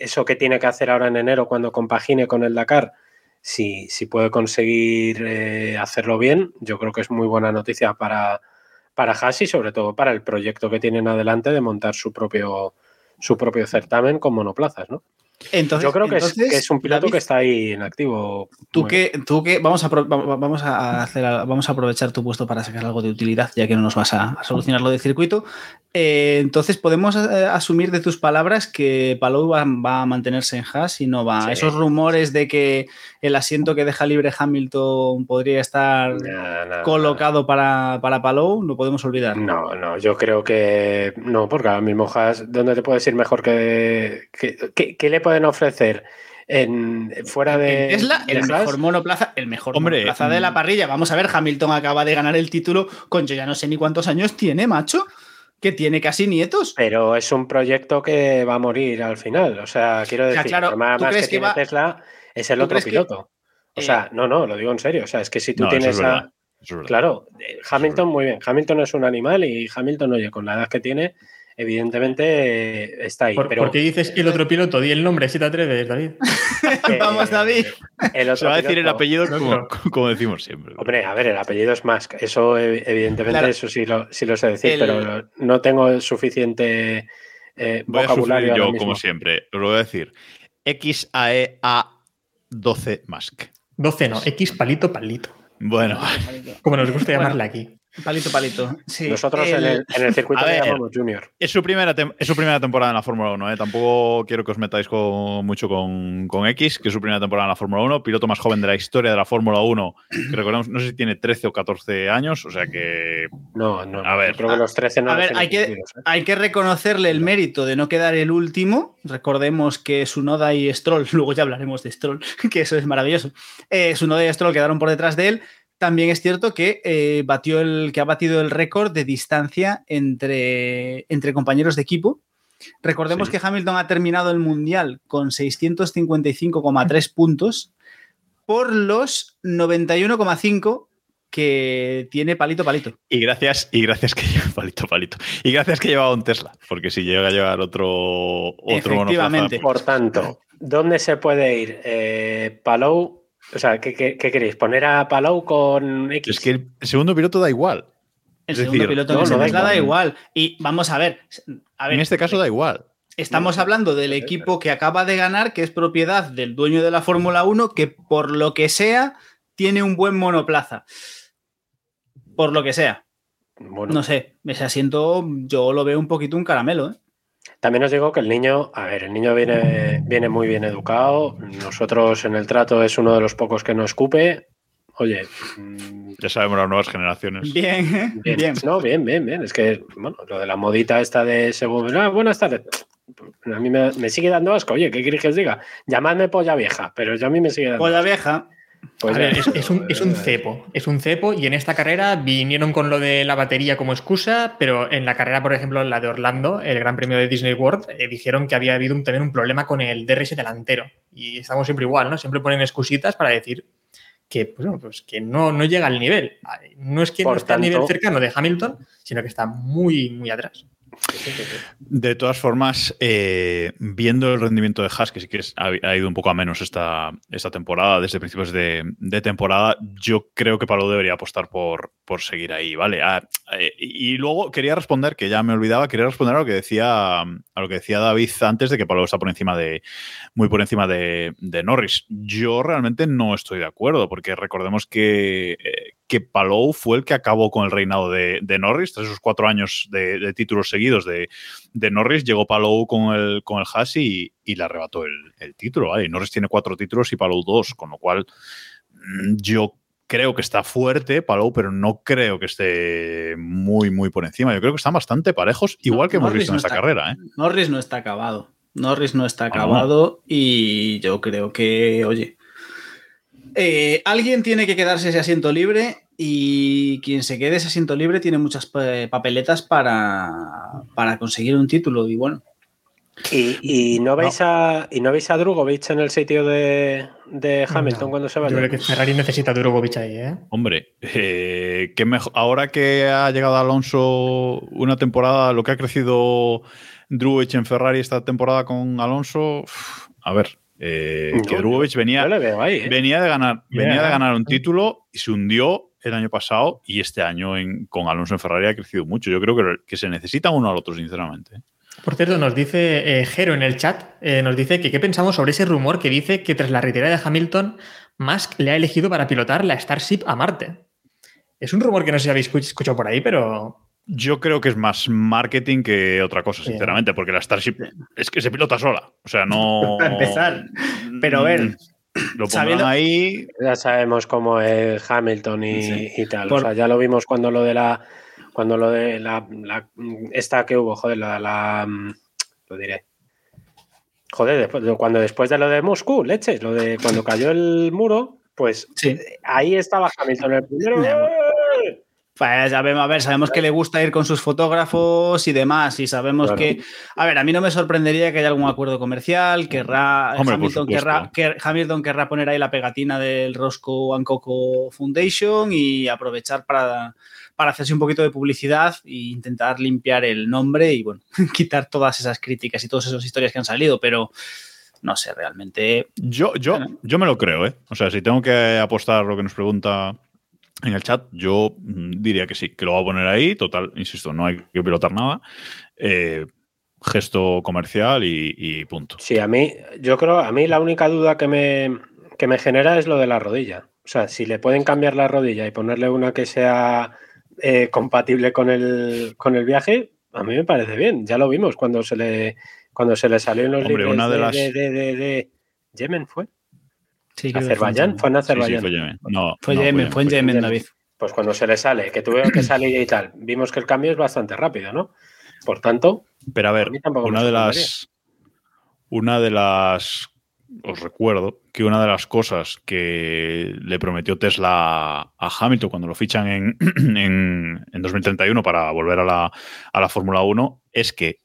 eso que tiene que hacer ahora en enero cuando compagine con el Dakar, si, si puede conseguir eh, hacerlo bien, yo creo que es muy buena noticia para, para sobre todo para el proyecto que tienen adelante de montar su propio, su propio certamen con monoplazas, ¿no? Entonces, Yo creo que, entonces, es, que es un piloto David, que está ahí en activo. Tú Muy que, tú que vamos a, vamos hacer, vamos a aprovechar tu puesto para sacar algo de utilidad, ya que no nos vas a, a solucionar lo del circuito. Eh, entonces, podemos eh, asumir de tus palabras que Palou va, va a mantenerse en Haas y no va. Sí. Esos rumores de que el asiento que deja libre Hamilton podría estar Nah, nah, colocado para, para Palou, lo podemos olvidar. No, no, yo creo que no, porque ahora mismo Haas, ¿dónde te puedes ir mejor que, que- que- qué le pueden ofrecer en fuera de En Tesla, el mejor monoplaza, el mejor Hombre, monoplaza de la mm. parrilla. Vamos a ver, Hamilton acaba de ganar el título con yo ya no sé ni cuántos años tiene, macho, que tiene casi nietos. Pero es un proyecto que va a morir al final. O sea, quiero sea, decir, claro, el problema ¿tú más crees que, que tiene va- Tesla es el ¿tú otro que- piloto. O Eh, sea, no, no, lo digo en serio. O sea, es que si tú No, tienes es a. es. Claro, Hamilton, muy bien. Hamilton es un animal y Hamilton, oye, con la edad que tiene, evidentemente eh, está ahí. ¿Por, pero por qué dices el otro piloto? Di el nombre si te atreves, David. eh, Vamos, David. El otro Se va a decir el apellido No, como, no. como decimos siempre. Hombre, a ver, el apellido es Musk. Eso, ev- evidentemente, Claro. eso sí lo, sí lo sé decir, El- pero no tengo el suficiente eh, Voy a vocabulario. ahora yo, mismo. como siempre. Os lo voy a decir. XAEA 12 Mask. 12 no, X palito palito. Bueno, Como nos gusta Bueno. llamarle aquí. Palito, palito. Sí, Nosotros en, el- en el circuito le llamamos Junior. es su primera, es su primera temporada en la Fórmula 1. ¿eh? Tampoco quiero que os metáis con- mucho con, con X, que es su primera temporada en la Fórmula 1. Piloto más joven de la historia de la Fórmula 1. Que recordemos, no sé si tiene 13 o 14 años. O sea que No, no. A ver. yo creo que los 13 no A ver, hay que, ¿eh? hay que reconocerle el mérito de no quedar el último. Recordemos que Sunoda y Stroll, luego ya hablaremos de Stroll, que eso es maravilloso. Eh, Sunoda y Stroll quedaron por detrás de él, también es cierto que, eh, batió el, que ha batido el récord de distancia entre, entre compañeros de equipo. Recordemos Sí. que Hamilton ha terminado el Mundial con 655,3 puntos por los 91,5 que tiene palito palito. Y gracias, y gracias que lleva palito, palito. Y gracias que llevaba un Tesla, porque si llega a llevar otro, otro Efectivamente. monoplaza, Por tanto, ¿dónde se puede ir? Eh, Palou, o sea, ¿qué, qué, qué queréis? ¿Poner a Palou con X? Es que el segundo piloto da igual. El Es segundo decir, piloto no, no da Tesla da igual. igual. Y vamos a ver. A ver en este caso da igual. Estamos hablando del equipo que acaba de ganar, que es propiedad del dueño de la Fórmula 1, que por lo que sea tiene un buen monoplaza. Por lo que sea. Bueno, No sé, ese asiento yo lo veo un poquito un caramelo. ¿eh? También os digo que el niño, a ver, el niño viene, viene muy bien educado. Nosotros en el trato es uno de los pocos que no escupe. Oye, mm, Ya sabemos las nuevas generaciones. Bien, ¿eh? bien. bien. No, bien, bien, bien. Es que, bueno, lo de la modita esta de según. Ah, buenas tardes. A mí me, me sigue dando asco. Oye, ¿qué queréis que os diga? Llamadme polla vieja, pero yo a mí me sigue dando Polla asco. vieja. Pues A ver, es, es un, es un cepo, es un cepo y en esta carrera vinieron con lo de la batería como excusa, pero en la carrera, por ejemplo, la de Orlando, el Gran Premio de Disney World, eh, dijeron que había habido un- también un problema con el DRS delantero y estamos siempre igual, ¿no? Siempre ponen excusitas para decir que, pues, bueno, pues que no, no llega al nivel. No es que Por no esté al nivel cercano de Hamilton, sino que está muy, muy atrás. De todas formas, eh, viendo el rendimiento de Haas, que sí que ha, ido un poco a menos esta, temporada, desde principios de, temporada, yo creo que Palou debería apostar por, por seguir ahí, ¿vale? Ah, eh, y luego quería responder, que ya me olvidaba, quería responder a lo que decía, a lo que decía David antes de que Palou está por encima de, muy por encima de, de Norris. Yo realmente no estoy de acuerdo, porque recordemos que, eh, que Palou fue el que acabó con el reinado de, de Norris, tras esos cuatro años de, de títulos seguidos de, de Norris, llegó Palou con el, con el Haas y, y le arrebató el, el título. ¿vale? Y Norris tiene cuatro títulos y Palou dos, con lo cual mm, yo creo que está fuerte Palou, pero no creo que esté muy, muy por encima. Yo creo que están bastante parejos, igual que hemos Norris visto en no esta está- carrera. ¿eh? Norris no está acabado. Norris no está Ah, no. acabado y yo creo que, oye, eh, alguien tiene que quedarse ese asiento libre y quien se quede ese asiento libre tiene muchas pa- papeletas para, para conseguir un título y bueno, ¿Y, y no veis a y no veis a Drugovic en el sitio de, de Hamilton No, cuando se Yo vaya? creo que Ferrari necesita a Drugovic ahí, ¿eh? Hombre, eh, qué mejor. ahora que ha llegado Alonso una temporada, lo que ha crecido Drugovich en Ferrari esta temporada con Alonso, a ver, eh, No, que Drugovich venía, veo ahí. ¿eh? venía de ganar, venía de ganar un título y se hundió el año pasado y este año en- con Alonso en Ferrari ha crecido mucho. Yo creo que, que se necesitan uno al otro, sinceramente. Por cierto, nos dice eh, Jero en el chat, eh, nos dice que qué pensamos sobre ese rumor que dice que tras la retirada de Hamilton, Musk le ha elegido para pilotar la Starship a Marte. Es un rumor que no sé si habéis escuch- escuchado por ahí, pero Yo creo que es más marketing que otra cosa, sinceramente, porque la Starship es que se pilota sola. O sea, no. Para empezar. Pero a ver, Mm, Lo sabiendo- ahí. Ya sabemos cómo es Hamilton y, Sí. y tal. Por- O sea, ya lo vimos cuando lo de la. Cuando lo de la. la- esta que hubo, joder, la. la- lo diré. Joder, después, cuando después de lo de Moscú, leches, lo de cuando cayó el muro, pues sí. ahí estaba Hamilton el primero. Pues a ver, sabemos que le gusta ir con sus fotógrafos y demás, y sabemos Claro. que, a ver, a mí no me sorprendería que haya algún acuerdo comercial, querrá, Hombre, Hamilton, querrá, que Hamilton querrá poner ahí la pegatina del Roscoe and Coco Foundation y aprovechar para, para hacerse un poquito de publicidad e intentar limpiar el nombre y, bueno, quitar todas esas críticas y todas esas historias que han salido, pero no sé, realmente Yo, yo, yo me lo creo, ¿eh? O sea, si tengo que apostar lo que nos pregunta en el chat, yo mm, diría que sí, que lo va a poner ahí. Total, insisto, no hay que pilotar nada. Eh, gesto comercial y, y punto. Sí, a mí, yo creo, a mí la única duda que me, que me genera es lo de la rodilla. O sea, si le pueden cambiar la rodilla y ponerle una que sea eh, compatible con el, con el viaje, a mí me parece bien. Ya lo vimos cuando se le, cuando se le salió en los Hombre, libres una de de, las- de- de- de- de Yemen, ¿fue? Sí. creo que ¿Azerbaiyán? Fue en Sí, sí, Azerbaiyán. fue Yemen. No, Fue no, Yemen, fue en fue Yemen, Yemen. David. Pues cuando se le sale, que tuvieron que salir y tal, vimos que el cambio es bastante rápido, ¿no? Por tanto, Pero a ver, A una de las una de las os recuerdo que una de las cosas que le prometió Tesla a Hamilton cuando lo fichan en, en, en 2031 para volver a la, a la Fórmula 1 es que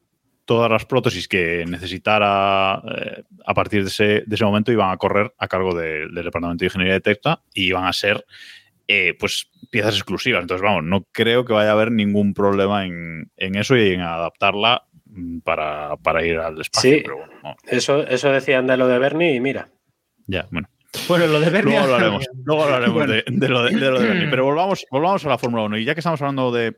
todas las prótesis que necesitara eh, a partir de ese, de ese, momento iban a correr a cargo de, del Departamento de Ingeniería de Tesla y iban a ser eh, pues piezas exclusivas. Entonces, vamos, no creo que vaya a haber ningún problema en, en eso y en adaptarla para, para ir al espacio. Sí, pero bueno, no. eso, eso decían de lo de Bernie y mira. Ya, bueno. Bueno, lo de Bernie. Luego hablaremos, luego hablaremos Bueno. de, de lo de, de lo de Bernie. Pero volvamos, volvamos a la Fórmula 1. Y ya que estamos hablando de,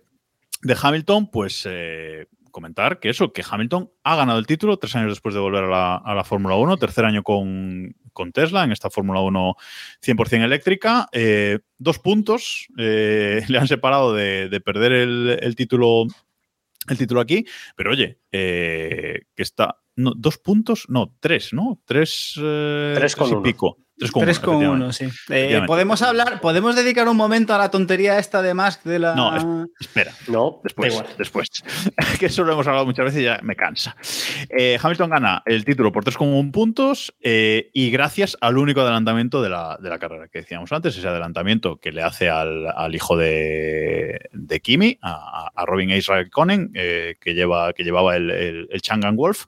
de Hamilton, pues eh, comentar que eso, que Hamilton ha ganado el título tres años después de volver a la, a la Fórmula 1, tercer año con, con Tesla en esta Fórmula 1 100% eléctrica. Eh, dos puntos eh, le han separado de, de perder el, el título el título aquí, pero oye, eh, que está. No, dos puntos, no, tres, ¿no? Tres, Tres con y pico. Tres con, 3 con efectivamente. 1, sí. Eh, podemos hablar, podemos dedicar un momento a la tontería esta de Musk de la. No, es- Espera, No, después, Da igual. después. que eso lo hemos hablado muchas veces y ya me cansa. Eh, Hamilton gana el título por 3,1 puntos eh, y gracias al único adelantamiento de la, de la carrera que decíamos antes, ese adelantamiento que le hace al, al hijo de, de Kimi, a, a Robin Israel Conen, eh, que, lleva, que llevaba el, el, el Changan Wolf.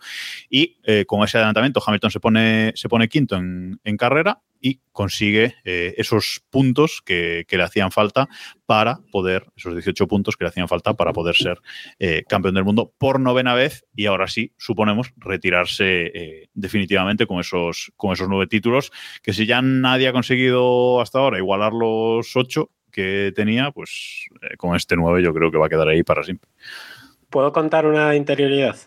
Y eh, con ese adelantamiento Hamilton se pone, se pone quinto en, en carrera y consigue eh, esos puntos que, que le hacían falta para poder, esos 18 puntos que le hacían falta para poder ser eh, campeón del mundo por novena vez y ahora sí, suponemos, retirarse eh, definitivamente con esos, con esos nueve títulos, que si ya nadie ha conseguido hasta ahora igualar los ocho que tenía, pues con este nueve yo creo que va a quedar ahí para siempre. ¿puedo contar una interioridad?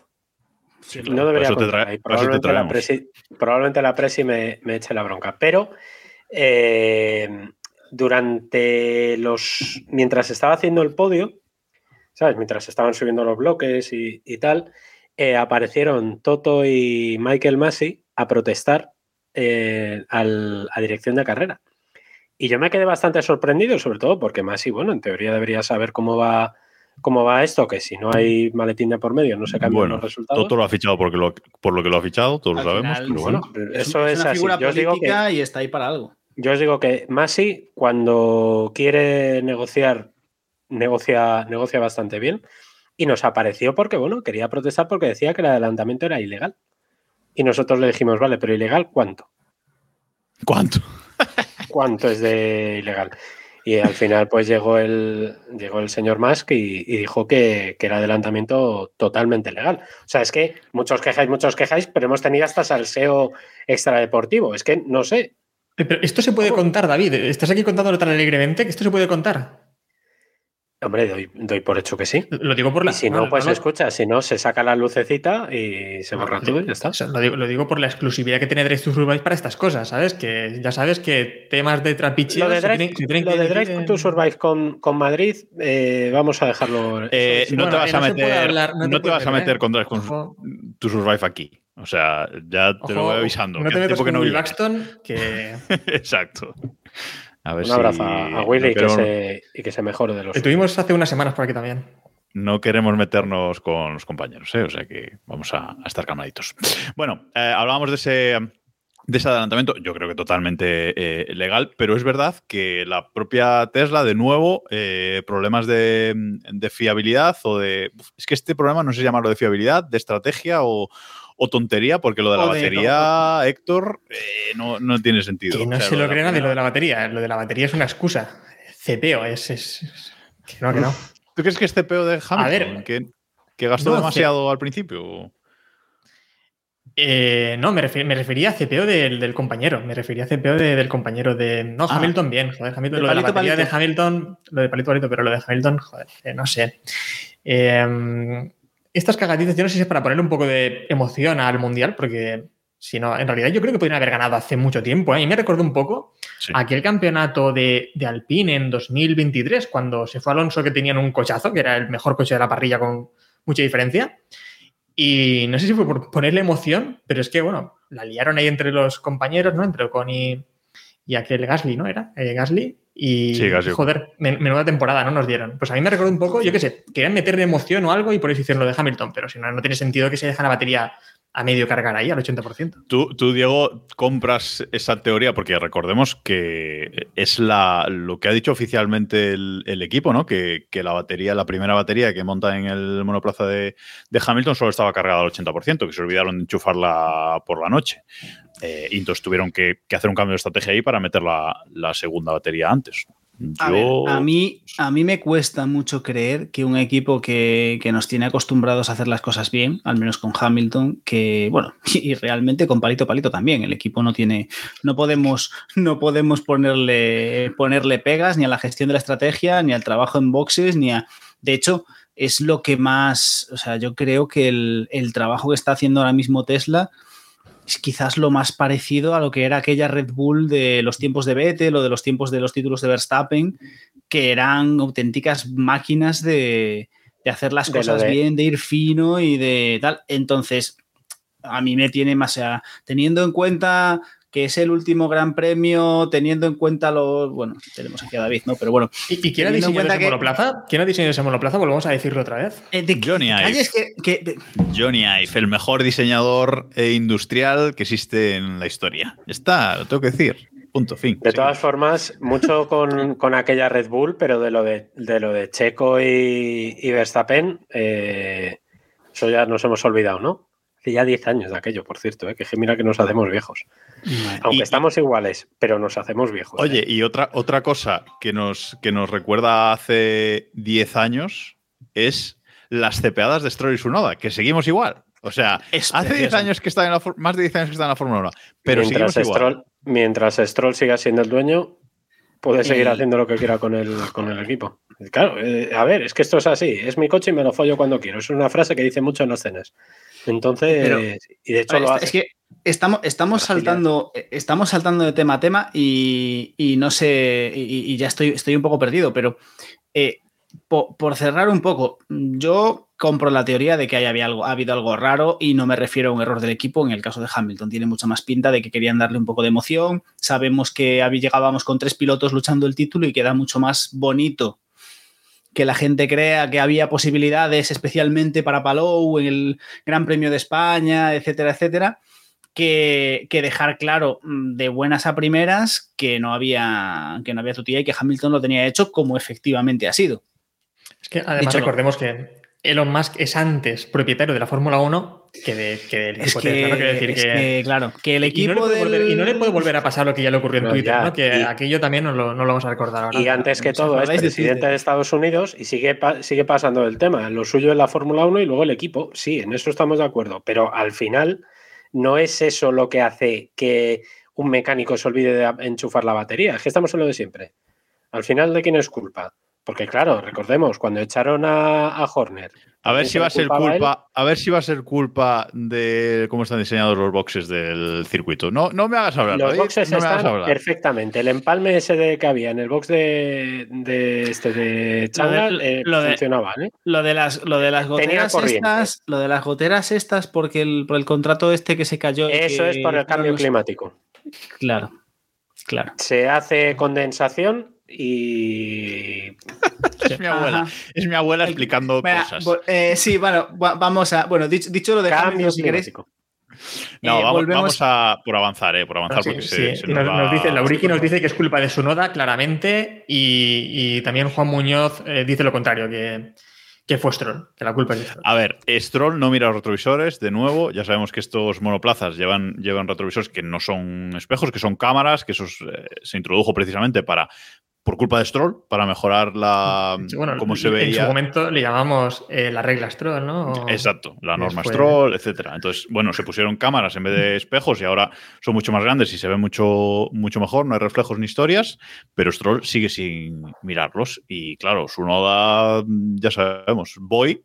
No debería contar ahí. Probablemente, la presi, probablemente la presi me, me eche la bronca. Pero eh, durante los. Mientras estaba haciendo el podio, ¿sabes? Mientras estaban subiendo los bloques y, y tal, eh, aparecieron Toto y Michael Massey a protestar eh, al- a dirección de carrera. Y yo me quedé bastante sorprendido, sobre todo porque Massey, bueno, en teoría debería saber cómo va. ¿Cómo va esto? Que si no hay maletín de por medio, no se cambian Bueno, los resultados. Toto lo ha fichado porque lo, por lo que lo ha fichado, todos lo sabemos, final, pero sí. bueno. Eso es, una así. figura Yo os digo que política y está ahí para algo. Yo os digo que Masi, cuando quiere negociar, negocia, negocia bastante bien. Y nos apareció porque, bueno, quería protestar porque decía que el adelantamiento era ilegal. Y nosotros le dijimos, vale, pero ilegal, ¿cuánto? ¿Cuánto? ¿Cuánto es de ilegal? Y al final, pues llegó el, llegó el señor Musk y, y dijo que, que era adelantamiento totalmente legal. O sea, es que muchos quejáis, muchos quejáis, pero hemos tenido hasta salseo extradeportivo. Es que no sé, Pero esto se puede contar, David. Estás aquí contándolo tan alegremente que esto se puede contar. Hombre, doy, doy por hecho que sí. Lo digo por la. Y si no, pues no, escucha, si no, se saca la lucecita y se borra todo y ya está. O sea, lo, digo, lo digo por la exclusividad que tiene Drive to Survive para estas cosas, ¿sabes? Que ya sabes que temas de trapicheo Lo de se Drive, tienen- se tienen lo que de Drive en- to Survive con, con Madrid, eh, vamos a dejarlo. Eh, Sí, no bueno, te vas eh, a se meter, hablar, no no te vas a meter, meter ¿eh? con, Drive con tu Survive aquí. O sea, ya te lo voy avisando. No te metas que con no Will viene. Baxton, que Exacto. A ver Un abrazo si a, no Willy y que se, y que se mejore de los. que tuvimos hace unas semanas por aquí también. no queremos meternos con los compañeros, ¿eh? o sea que vamos a, a estar calmaditos. Bueno, eh, hablábamos de ese, de ese adelantamiento, yo creo que totalmente eh, legal, pero es verdad que la propia Tesla, de nuevo, eh, problemas de, de fiabilidad o de... Es que este problema no sé llamarlo de fiabilidad, de estrategia o, o tontería, porque lo de la batería, Héctor, eh, no, no tiene sentido. Que no O sea, se lo la cree nadie lo de la batería. Lo de la batería es una excusa. CPO es. es- es- que no, que no. ¿Tú crees que este peo de Hamilton, ver. que, que gastó No, demasiado al principio? Eh, no, me, refer- me refería a CPO del, del compañero. Me refería a CPO de- del compañero de. No, Ah. Hamilton bien. Joder, Hamilton, lo de la batería palito. de Hamilton. Lo de palito palito, pero lo de Hamilton, joder, eh, no sé. Eh, estas cagaditas, yo no sé si es para ponerle un poco de emoción al mundial, porque si no, en realidad yo creo que podrían haber ganado hace mucho tiempo. ¿eh? Y me recuerdo un poco Sí. aquel campeonato de, de Alpine en 2023, cuando se fue Alonso que tenían un cochazo, que era el mejor coche de la parrilla con mucha diferencia. Y no sé si fue por ponerle emoción, pero es que, bueno, la liaron ahí entre los compañeros, ¿no? Entre Ocon y, y aquel Gasly, ¿no? Era eh, Gasly. Y, Sí, Gasly. joder, men- menuda temporada, ¿no? Nos dieron. Pues a mí me recuerda un poco, yo qué sé, querían meterle emoción o algo y por eso hicieron lo de Hamilton, pero si no, no tiene sentido que se deje la batería a medio cargar ahí al 80%. Tú, tú, Diego, compras esa teoría porque recordemos que es la, lo que ha dicho oficialmente el, el equipo, ¿no? Que, que, la batería, la primera batería que monta en el monoplaza de, de, Hamilton solo estaba cargada al 80%, que se olvidaron de enchufarla por la noche. Eh, y entonces tuvieron que, que, hacer un cambio de estrategia ahí para meter la, la segunda batería antes. A, ver, a, mí, a mí me cuesta mucho creer que un equipo que, que, nos tiene acostumbrados a hacer las cosas bien, al menos con Hamilton, que bueno, y realmente con palito palito también. El equipo no tiene, no podemos, no podemos ponerle, ponerle pegas ni a la gestión de la estrategia, ni al trabajo en boxes, ni a. De hecho, es lo que más. O sea, yo creo que el, el trabajo que está haciendo ahora mismo Tesla es quizás lo más parecido a lo que era aquella Red Bull de los tiempos de Vettel o de los tiempos de los títulos de Verstappen, que eran auténticas máquinas de, de hacer las de cosas de... bien, de ir fino y de tal. Entonces, a mí me tiene más, o sea, teniendo en cuenta que es el último gran premio, teniendo en cuenta los. Bueno, tenemos aquí a David, ¿no? Pero bueno. ¿Y, y quién ha diseñado ese que... monoplaza? ¿Quién ha diseñado ese monoplaza? Volvemos a decirlo otra vez. Eh, de, Johnny Ive. Que, que, de... Johnny Ive, el mejor diseñador e industrial que existe en la historia. Está, lo tengo que decir. Punto, fin. De sí. todas formas, mucho con, con, aquella Red Bull, pero de lo de, de lo de Checo y, y Verstappen, eh, eso ya nos hemos olvidado, ¿no? Hace ya 10 años de aquello, por cierto, ¿eh? que mira que nos hacemos viejos. Aunque y, estamos iguales, pero nos hacemos viejos. Oye, ¿eh? y otra, otra cosa que nos, que nos recuerda hace 10 años es las cepeadas de Stroll y Sunoda, que seguimos igual. O sea, es hace 10 años que está en la más de 10 años que está en la Fórmula 1, pero mientras seguimos Stroll, igual. Mientras Stroll siga siendo el dueño, puede seguir y... haciendo lo que quiera con el, con el equipo. Claro, eh, a ver, es que esto es así. Es mi coche y me lo follo cuando quiero. Es una frase que dice mucho en las cenas. Entonces, Pero, y de hecho es, lo hace. Es que estamos, estamos saltando, estamos saltando de tema a tema y, y no sé, y, y, ya estoy, estoy un poco perdido, pero eh, por, por, cerrar un poco, yo compro la teoría de que haya algo, ha habido algo raro y no me refiero a un error del equipo. En el caso de Hamilton tiene mucha más pinta de que querían darle un poco de emoción. Sabemos que llegábamos con tres pilotos luchando el título y queda mucho más bonito que la gente crea que había posibilidades especialmente para Palou en el Gran Premio de España, etcétera, etcétera, que, que, dejar claro mm, de buenas a primeras que no había que no había tutía y que Hamilton lo tenía hecho como efectivamente ha sido. Es que además Dicho recordemos que Elon Musk es antes propietario de la Fórmula 1 que, de, que del equipo es que, Tesla, ¿no? Quiero decir es que, que, claro, que el equipo y no, del... volver, y no, le puede volver a pasar lo que ya le ocurrió en no, Twitter, ya, ¿no? que y, aquello también no lo, no lo, vamos a recordar ahora. Y antes que todo es presidente de, de, Estados Unidos y sigue, sigue pasando el tema. Lo suyo es la Fórmula 1 y luego el equipo. Sí, en eso estamos de acuerdo. Pero al final no es eso lo que hace que un mecánico se olvide de enchufar la batería. Es que estamos en lo de siempre. Al final, ¿de quién es culpa? Porque claro, recordemos, cuando echaron a, a Horner. A ver si va a ser culpa, a, a, ver si va a ser culpa de cómo están diseñados los boxes del circuito. No, no me hagas hablar. Los boxes no están perfectamente. El empalme ese de que había en el box de, de este de Changal eh, lo de, funcionaba, ¿eh? Lo de las, lo de las goteras estas, lo de las goteras estas, porque el, por el contrato este que se cayó. Eso que, es por el cambio climático. Claro. Claro. Se hace condensación y. es mi abuela. Ajá. Es mi abuela explicando Mira, cosas. Eh, sí, bueno, vamos a. Bueno, dicho, dicho lo de cambio si queréis. No, eh, vamos, volvemos... vamos, a por avanzar, eh, por avanzar sí, porque sí. se, se nos, nos, nos, dice, Lauriki nos dice que es culpa de su noda, claramente, y, y también Juan Muñoz eh, dice lo contrario, que, que fue Stroll, que la culpa es de Stroll. A ver, Stroll no mira los retrovisores, de nuevo, ya sabemos que estos monoplazas llevan, llevan retrovisores que no son espejos, que son cámaras, que eso eh, se introdujo precisamente para por culpa de Stroll, para mejorar la bueno, cómo se veía. En su momento le llamamos eh, la regla Stroll, ¿no? O... Exacto, la norma después... Stroll, etcétera. Entonces, bueno, se pusieron cámaras en vez de espejos y ahora son mucho más grandes y se ve mucho, mucho mejor, no hay reflejos ni historias, pero Stroll sigue sin mirarlos. Y claro, su noda, ya sabemos, voy,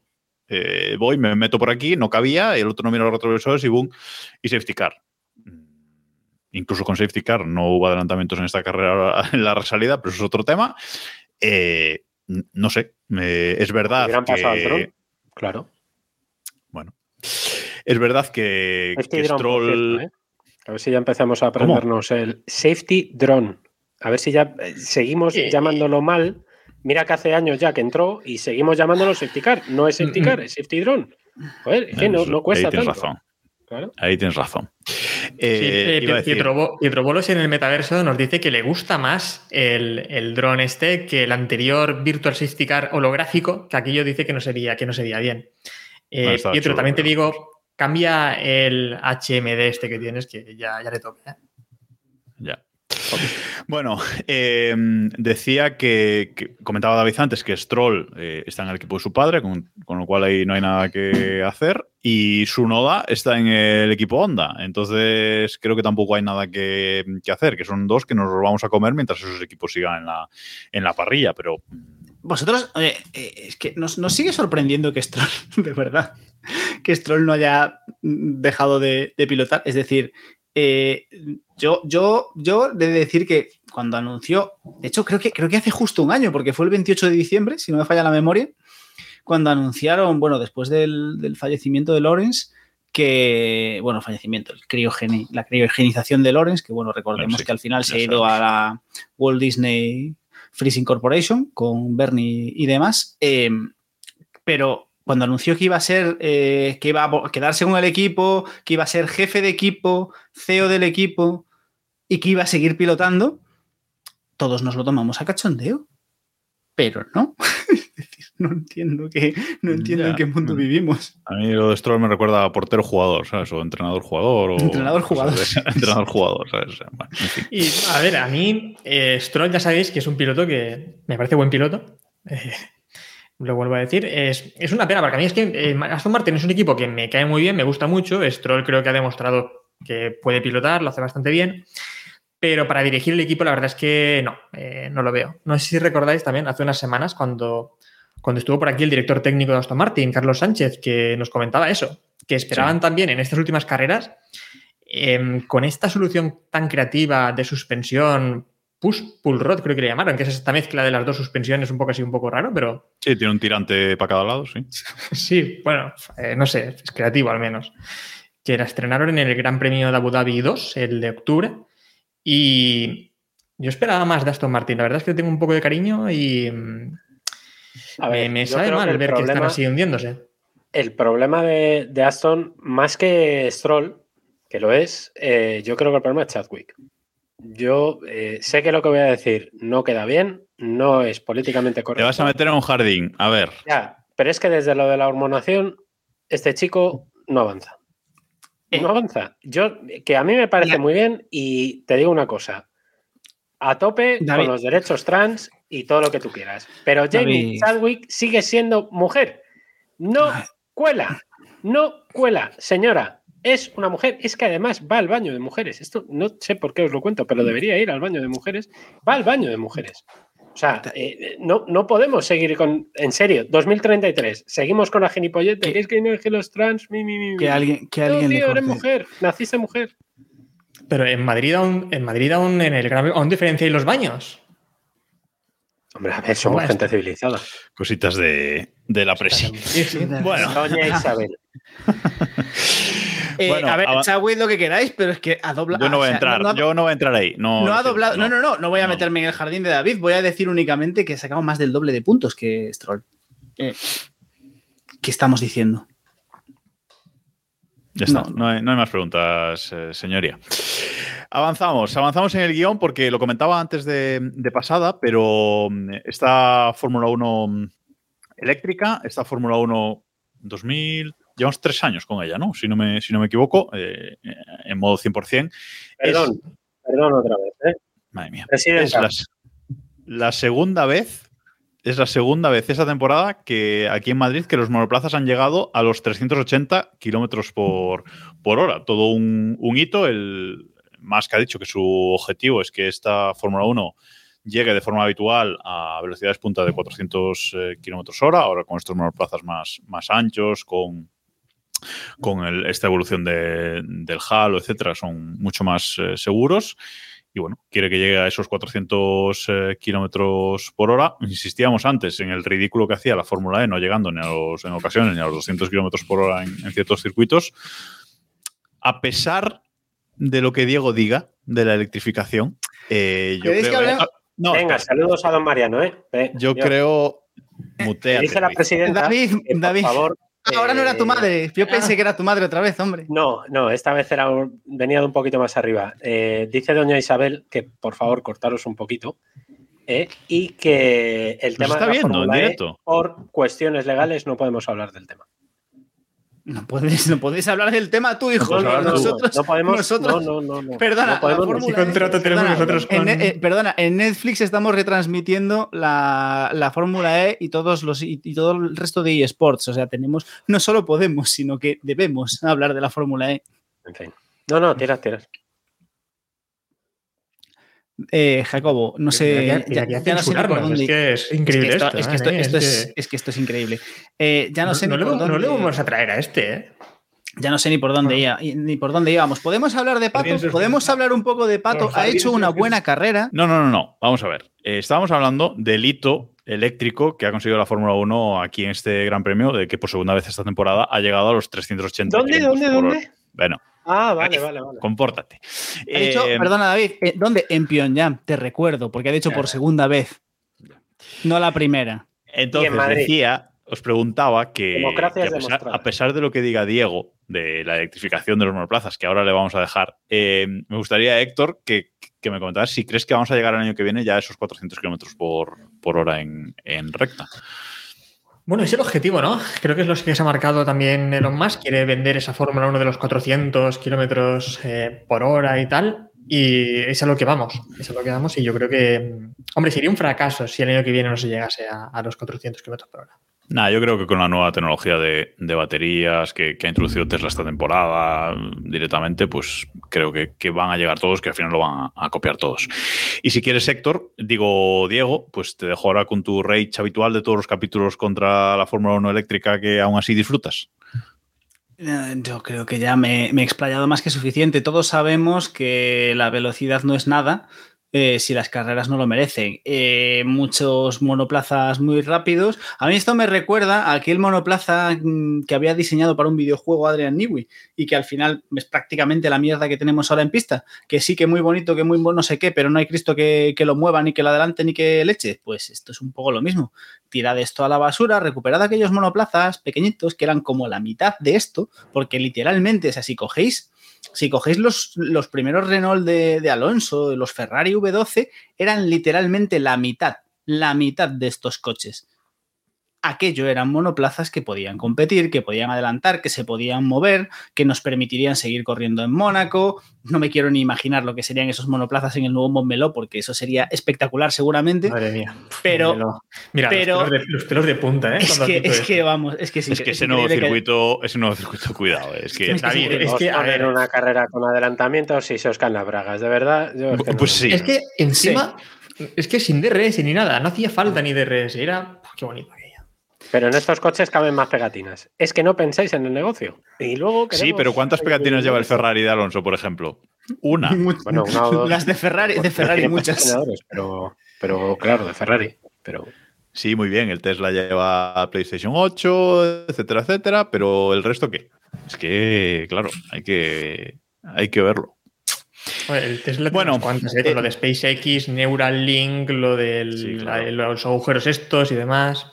eh, voy, me meto por aquí, no cabía, el otro no mira los retrovisores y boom, y safety car incluso con safety car no hubo adelantamientos en esta carrera en la resalida, pero eso es otro tema. Eh, no sé, eh, es verdad que... Claro. Bueno, es verdad que, safety que drone, Stroll... Cierto, ¿eh? A ver si ya empezamos a aprendernos ¿Cómo? el safety drone. A ver si ya eh, seguimos eh, llamándolo mal. Mira que hace años ya que entró y seguimos llamándolo safety car. No es safety car, es safety drone. Joder, es que no, no cuesta tanto. Razón. Claro. Ahí tienes razón. Sí, Eh, eh, decir- Bolos en el metaverso nos dice que le gusta más el, el dron este que el anterior Virtual Safety Car holográfico, que aquello dice que no sería, que no sería bien. Eh, Pietro, chulo, también te digo, cambia el HMD este que tienes, que ya, ya le toca. ¿eh? Bueno, eh, decía que, que- comentaba David antes que Stroll eh, está en el equipo de su padre, con, con lo cual ahí no hay nada que hacer, y su Noda está en el equipo Honda. Entonces creo que tampoco hay nada que, que hacer, que son dos que nos los vamos a comer mientras esos equipos sigan en la, en la parrilla, pero Vosotros, eh, es que nos, nos sigue sorprendiendo que Stroll, de verdad, que Stroll no haya dejado de, de pilotar. Es decir, eh, yo, yo, yo de decir que cuando anunció, de hecho creo que, creo que hace justo un año, porque fue el 28 de diciembre, si no me falla la memoria, cuando anunciaron, bueno, después del, del fallecimiento de Lawrence, que, bueno, fallecimiento, el criogeni- la criogenización de Lawrence, que bueno, recordemos sí, que al final se ha ido a la Walt Disney Freezing Corporation con Bernie y demás. eh, pero cuando anunció que iba a ser, eh, que iba a quedarse con el equipo, que iba a ser jefe de equipo, CEO del equipo y que iba a seguir pilotando, todos nos lo tomamos a cachondeo. Pero no. Es decir, no entiendo, que, no entiendo Ya. en qué mundo Mm. vivimos. a mí lo de Stroll me recuerda a portero-jugador, ¿sabes? O entrenador-jugador. O Entrenador-jugador. cosas de- Entrenador-jugador, ¿sabes? Bueno, en fin. Y a ver, a mí, eh, Stroll ya sabéis que es un piloto que me parece buen piloto. Eh, lo vuelvo a decir. Es, es una pena, porque a mí es que eh, Aston Martin es un equipo que me cae muy bien, me gusta mucho. Stroll creo que ha demostrado que puede pilotar, lo hace bastante bien. Pero para dirigir el equipo, la verdad es que no, eh, no lo veo. No sé si recordáis también hace unas semanas cuando, cuando estuvo por aquí el director técnico de Aston Martin, Carlos Sánchez, que nos comentaba eso, que esperaban también en estas últimas carreras em, con esta solución tan creativa de suspensión push pull rod, creo que le llamaron, que es esta mezcla de las dos suspensiones, un poco así, un poco raro, pero Sí, tiene un tirante para cada lado, sí. sí, bueno, eh, no sé, es creativo al menos. Que la estrenaron en el Gran Premio de Abu Dhabi 2, el de octubre, y yo esperaba más de Aston Martin. La verdad es que tengo un poco de cariño y mm, A me, ver, me yo sabe mal que el ver que están problema- así hundiéndose. El problema de, de Aston, más que Stroll, que lo es, eh, yo creo que el problema es Chadwick. Yo eh, sé que lo que voy a decir no queda bien, no es políticamente Te correcto. vas a meter en un jardín. A ver. Ya, pero es que desde lo de la hormonación, este chico no avanza. Eh. No avanza. Yo, que a mí me parece Ya. muy bien y te digo una cosa. A tope David. con los derechos trans y todo lo que tú quieras. Pero Jamie David. Chadwick sigue siendo mujer. No Ay. cuela. No cuela. Señora, es una mujer. Es que además va al baño de mujeres. Esto no sé por qué os lo cuento, pero debería ir al baño de mujeres. Va al baño de mujeres. O sea, eh, no, no podemos seguir con. En serio, 2033. Seguimos con la genipollete. Que- Es que no es que los trans. Mi, mi, mi. Que alguien, que No, alguien tío, eres mujer. Naciste mujer. Pero en Madrid aún, en Madrid aún en el Gran aún diferenciáis los baños. Hombre, a ver, somos gente civilizada. Cositas de, de la presión. Bueno, Doña Isabel. Eh, Bueno, a ver, Chadwick lo que queráis, pero es que ha doblado. yo no voy a o sea, entrar. no ha- yo no voy a entrar ahí. No, no ha doblado. No, no, no, no voy a No. meterme en el jardín de David. Voy a decir únicamente que sacamos más del doble de puntos que Stroll. Eh, ¿Qué estamos diciendo? Ya está, No. no, hay, no hay más preguntas, eh, señoría. Avanzamos, avanzamos en el guion porque lo comentaba antes de, de pasada, pero mm, esta Fórmula 1 mm, eléctrica, esta Fórmula 1 2000, llevamos tres años con ella, ¿no? Si no me, si no me equivoco, eh, eh, en modo 100%. Perdón, perdón otra vez. ¿eh? Madre mía. Es la, la segunda vez, es la segunda vez esta temporada que aquí en Madrid que los monoplazas han llegado a los 380 kilómetros por, por hora. Todo un, un hito. El Musk ha dicho que su objetivo es que esta Fórmula 1 llegue de forma habitual a velocidades punta de 400 eh, kilómetros hora. Ahora con estos monoplazas más, más anchos, con con el- esta evolución de- del halo, etcétera, son mucho más eh, seguros y bueno, quiere que llegue a esos 400 eh, kilómetros por hora. Insistíamos antes en el ridículo que hacía la Fórmula E, no llegando ni a los, en ocasiones ni a los 200 kilómetros por hora en, en ciertos circuitos. A pesar de lo que Diego diga de la electrificación, eh, yo ¿Queréis creo. que? Ah, no, Venga, espera, saludos a don Mariano, ¿eh? Yo creo. Muteate, Dice la David. presidenta David, que, por David. favor, Ahora no era tu Eh, madre. Yo pensé que era tu madre otra vez, hombre. No, no, esta vez era un- venía de un poquito más arriba. Eh, dice doña Isabel que por favor cortaros un poquito eh, y que el Nos tema está de la viendo en Fórmula E, directo. por cuestiones legales no podemos hablar del tema. No puedes, no podéis hablar del tema tú, hijo. No, no, no, no, nosotros, no podemos. nosotros- no, no, no, no. Perdona, No podemos- la Fórmula ¿Qué contrato tenemos perdona, nosotros en, con- eh, perdona, en Netflix estamos retransmitiendo la, la Fórmula E y todos los y, y todo el resto de eSports. O sea, tenemos, no solo podemos, sino que debemos hablar de la Fórmula E. En fin. No, no, tiras, tiras. Eh, Jacobo, no sé. Ya- no sé ni por dónde- Es que es es que increíble esto, es que esto- esto Es es, que- es que esto es increíble. Eh, ya no, sé no ni le, por no dónde, le vamos a traer a este, ¿eh? ya no sé ni por dónde iba- ni por dónde íbamos. ¿Podemos hablar de Pato? ¿Podemos hablar un poco de Pato? Ha hecho una buena carrera. No, no, no, no. Vamos a ver. Eh, estábamos hablando del hito eléctrico que ha conseguido la Fórmula 1 aquí en este Gran Premio, de que por segunda vez esta temporada ha llegado a los 380 ¿Dónde, dónde, dónde? Bueno, Ah, vale, vale, vale. compórtate. Ha dicho, Eh, perdona David, eh, ¿dónde? En Pyongyang, te recuerdo, porque ha dicho por segunda vez. No la primera. Entonces decía, os preguntaba que, pesar, a pesar de lo que diga Diego de la electrificación de los monoplazas, que ahora le vamos a dejar, eh, me gustaría, Héctor, que, que me comentaras si crees que vamos a llegar el año que viene ya a esos 400 kilómetros por, por hora en, en recta. Bueno, es el objetivo, ¿no? Creo que es lo que se ha marcado también Elon Musk. Quiere vender esa Fórmula 1 de los 400 kilómetros eh, por hora y tal. Y es a lo que vamos. Es a lo que vamos. Y yo creo que, mm, hombre, sería un fracaso si el año que viene no se llegase a, los 400 kilómetros por hora. Nada, yo creo que con la nueva tecnología de, de baterías que, que ha introducido Tesla esta temporada directamente, pues creo que, van a llegar todos, que al final lo van a, copiar todos. Y si quieres, Héctor, digo Diego, pues te dejo ahora con tu rage habitual de todos los capítulos contra la Fórmula 1 eléctrica que aún así disfrutas. Eh, Yo creo que ya me he explayado más que suficiente. Todos sabemos que la velocidad no es nada eh, si las carreras no lo merecen. Eh, muchos monoplazas muy rápidos. A mí esto me recuerda a aquel monoplaza mm, que había diseñado para un videojuego Adrian Newey y que al final es prácticamente la mierda que tenemos ahora en pista. Que sí que muy bonito, que muy no sé qué, pero no hay Cristo que, que lo mueva, ni que lo adelante, ni que leche. Pues esto es un poco lo mismo tirad esto a la basura, recuperad aquellos monoplazas pequeñitos que eran como la mitad de esto, porque literalmente, o sea, si cogéis, si cogéis los, los primeros Renault de, de Alonso, los Ferrari V12, eran literalmente la mitad, la mitad de estos coches. Aquello eran monoplazas que podían competir, que podían adelantar, que se podían mover, que nos permitirían seguir corriendo en Mónaco. No me quiero ni imaginar lo que serían esos monoplazas en el nuevo Montmeló, porque eso sería espectacular seguramente. Madre mía. Pero, Mira, pero- los, pelos de, los pelos de punta, ¿eh? es que, es que vamos, es que sí. es que ese nuevo increíble que- circuito, ese nuevo circuito, cuidado. Es que, Es que es que, a ver, una carrera con adelantamientos y se os caen las bragas, de verdad. yo es que no- pues sí. Es que encima, es que sin DRS ni nada, no hacía falta ni DRS, era. Qué bonito. Pero en estos coches caben más pegatinas. Es que no pensáis en el negocio. Y luego Sí, pero ¿cuántas pegatinas lleva el Ferrari de Alonso, por ejemplo? Una. Bueno, una o dos. Las de Ferrari, de Ferrari muchas. Pero, pero claro, de Ferrari. Pero Sí, muy bien. El Tesla lleva PlayStation 8, etcétera, etcétera. Pero el resto, ¿qué? Es que, claro, hay que, hay que verlo. Bueno, el Tesla tiene Bueno, unas cuantas, ¿eh? Eh, lo de SpaceX, Neuralink, lo de Sí, claro. los agujeros estos y demás.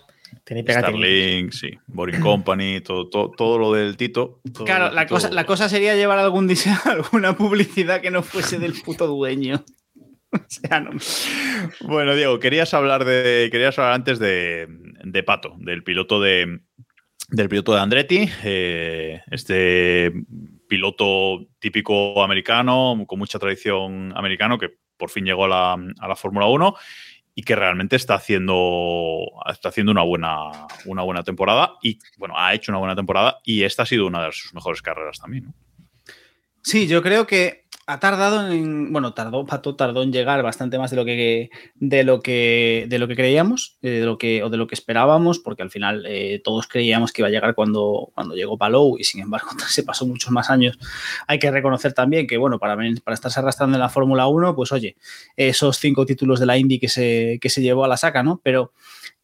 Tenéis. Starlink, sí. Boring Company, todo, todo, todo lo del Tito. todo Claro, la cosa, la cosa sería llevar algún diseño, alguna publicidad que no fuese del puto dueño. O sea, no. Bueno, Diego, querías hablar de. Querías hablar antes de, de Pato, del piloto de. Del piloto de Andretti, eh, este piloto típico americano, con mucha tradición americano, que por fin llegó a la, a la Fórmula 1 y que realmente está haciendo, está haciendo una, buena, una buena temporada y, bueno, ha hecho una buena temporada y esta ha sido una de sus mejores carreras también. Sí, yo creo que ha tardado en. Bueno, tardó, Pato tardó en llegar bastante más de lo que de lo que de lo que creíamos, eh, de lo que, o de lo que esperábamos, porque al final eh, todos creíamos que iba a llegar cuando, cuando llegó Palou, y sin embargo se pasó muchos más años. Hay que reconocer también que, bueno, para, para estarse arrastrando en la Fórmula 1, pues oye, esos cinco títulos de la Indy que se, que se llevó a la saca, ¿no? Pero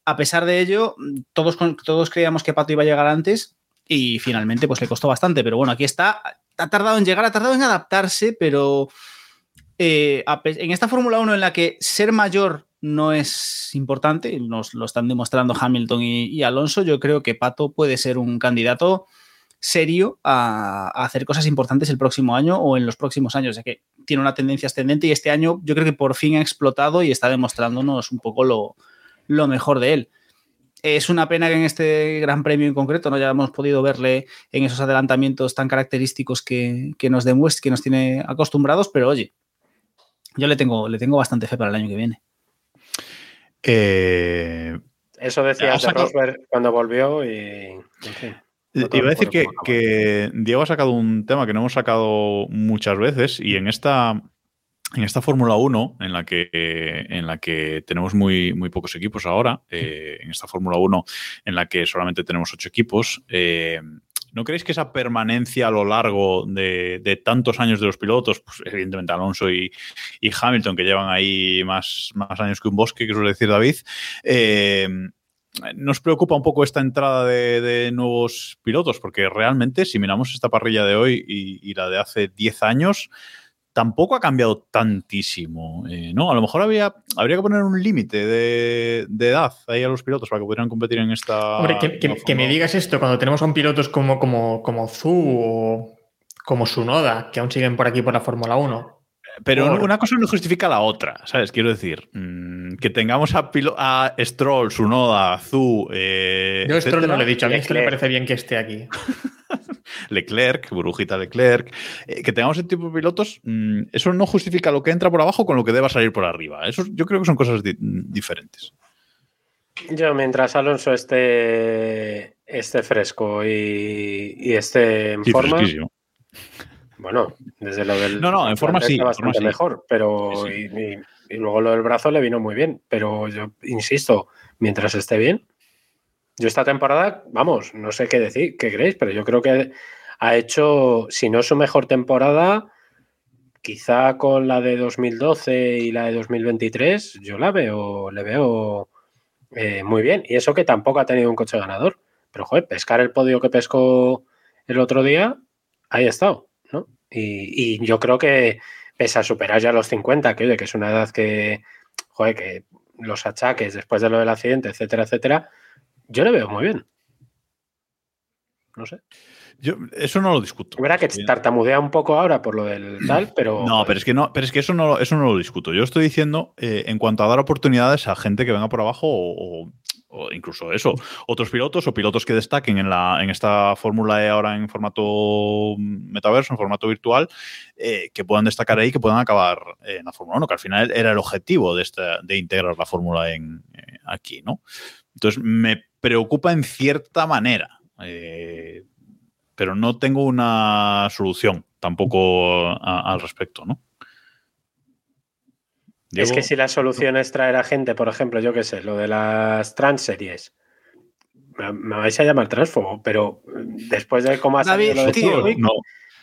a pesar de ello, todos, todos creíamos que Pato iba a llegar antes y finalmente pues le costó bastante, pero bueno, aquí está, ha tardado en llegar, ha tardado en adaptarse, pero eh, en esta Fórmula 1 en la que ser mayor no es importante, nos lo están demostrando Hamilton y, Alonso. Yo creo que Pato puede ser un candidato serio a, hacer cosas importantes el próximo año o en los próximos años, ya que tiene una tendencia ascendente y este año yo creo que por fin ha explotado y está demostrándonos un poco lo mejor de él. Es una pena que en este gran premio en concreto no hayamos podido verle en esos adelantamientos tan característicos que, que nos demuestra, que nos tiene acostumbrados, pero oye, yo le tengo, le tengo bastante fe para el año que viene. Eh, Eso decía de Rosberg cuando volvió y. En fin. No Iba a decir que, que, Diego ha sacado un tema que no hemos sacado muchas veces y en esta, en esta Fórmula 1, en la que, en la que tenemos muy, muy pocos equipos ahora, eh, en esta Fórmula 1 en la que solamente tenemos ocho equipos, eh, ¿no creéis que esa permanencia a lo largo de, de, tantos años de los pilotos, pues evidentemente Alonso y, y Hamilton, que llevan ahí más, más, años que un bosque, que suele decir David, eh, nos preocupa un poco esta entrada de, de, nuevos pilotos, porque realmente si miramos esta parrilla de hoy y, y la de hace 10 años, tampoco ha cambiado tantísimo, eh, ¿no? A lo mejor había, habría que poner un límite de, de, edad ahí a los pilotos para que pudieran competir en esta... Hombre, que, que, que me digas esto cuando tenemos a pilotos como, como, como Zu o como Sunoda, que aún siguen por aquí por la Fórmula 1. Pero por... una cosa no justifica la otra, ¿sabes? Quiero decir, mmm, que tengamos a, a Stroll, Sunoda, Zu. Eh, Yo a Stroll no le he dicho, a mí es que me parece bien que esté aquí. Leclerc, burbujita Leclerc, eh, que tengamos ese tipo de pilotos, mmm, eso no justifica lo que entra por abajo con lo que deba salir por arriba. Eso yo creo que son cosas di diferentes. Yo, mientras Alonso esté, esté fresco y, y esté en sí, forma. Bueno, desde lo del. No, no, en forma sí. Bastante forma mejor, pero. Sí, sí. Y, y, y, luego lo del brazo le vino muy bien. Pero yo insisto, mientras esté bien. Yo esta temporada, vamos, no sé qué decir, qué creéis, pero yo creo que ha hecho, si no su mejor temporada, quizá con la de 2012 y la de 2023, yo la veo, le veo eh, muy bien. Y eso que tampoco ha tenido un coche ganador. Pero, joder, pescar el podio que pescó el otro día, ahí ha estado. ¿no? Y, y, yo creo que pese a superar ya los 50, que, oye, que es una edad que, joder, que los achaques después de lo del accidente, etcétera, etcétera, yo le veo muy bien. No sé. Yo eso no lo discuto. Verdad que tartamudea un poco ahora por lo del tal, pero. No, pero es que no, pero es que eso no, eso no lo discuto. Yo estoy diciendo eh, en cuanto a dar oportunidades a gente que venga por abajo o incluso eso, otros pilotos o pilotos que destaquen en, la, en esta fórmula E ahora en formato metaverso, en formato virtual, eh, que puedan destacar ahí, que puedan acabar en la Fórmula 1, que al final era el objetivo de, esta, de integrar la fórmula en eh, aquí, ¿no? Entonces me preocupa en cierta manera. Eh, pero no tengo una solución tampoco a, al respecto, ¿no? Es que si la solución es traer a gente, por ejemplo, yo qué sé, lo de las transseries, me, me vais a llamar transfobo, pero después de cómo ha David, salido lo de tío, Chadwick, no.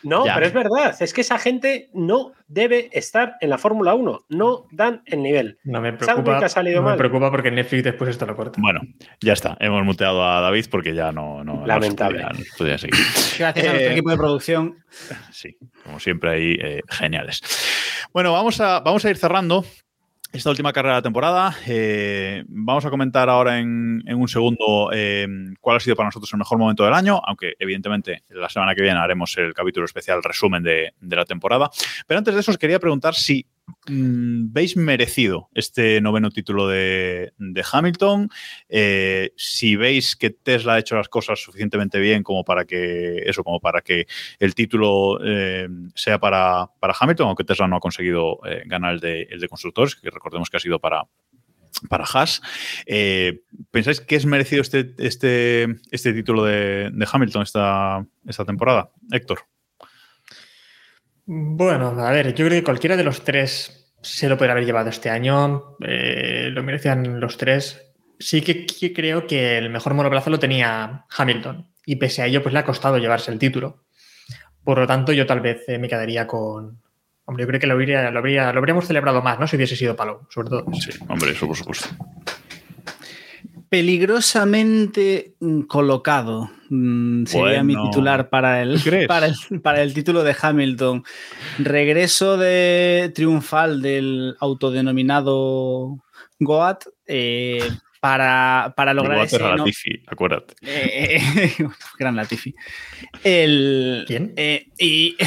No, ya. pero es verdad, es que esa gente no debe estar en la Fórmula 1, no dan el nivel. No me preocupa, ha salido no mal. me preocupa porque Netflix después esto lo corta. Bueno, ya está, hemos muteado a David porque ya no... no Lamentable. No podía, podía seguir. Gracias eh, a nuestro equipo de producción. Sí, como siempre ahí, eh, geniales. Bueno, vamos a, vamos a ir cerrando esta última carrera de la temporada. Eh, vamos a comentar ahora en, en un segundo eh, cuál ha sido para nosotros el mejor momento del año, aunque evidentemente la semana que viene haremos el capítulo especial resumen de, de la temporada. Pero antes de eso os quería preguntar si veis merecido este noveno título de, Hamilton, eh, si veis que Tesla ha hecho las cosas suficientemente bien como para que eso, como para que el título eh, sea para, para, Hamilton, aunque Tesla no ha conseguido eh, ganar el de, el de constructores, que recordemos que ha sido para, para Haas. ¿Pensáis que es merecido este, este, este título de, de Hamilton esta, esta temporada? Héctor. Bueno, a ver, yo creo que cualquiera de los tres se lo podría haber llevado este año. Eh, lo merecían los tres. Sí que, creo que el mejor monoplaza lo tenía Hamilton. Y pese a ello, pues le ha costado llevarse el título. Por lo tanto, yo tal vez eh, me quedaría con. Hombre, yo creo que lo, habría, lo, habría, lo habríamos celebrado más, ¿no? Si hubiese sido Palou, sobre todo. Sí, hombre, eso por supuesto. Peligrosamente mm, colocado. Mm, sería mi titular para el, para, el, para el título de Hamilton. Regreso de triunfal del autodenominado Goat eh, para, para lograr Igual ese. era no- Latifi, acuérdate. eh, eh, gran Latifi. El, ¿Quién? eh, y,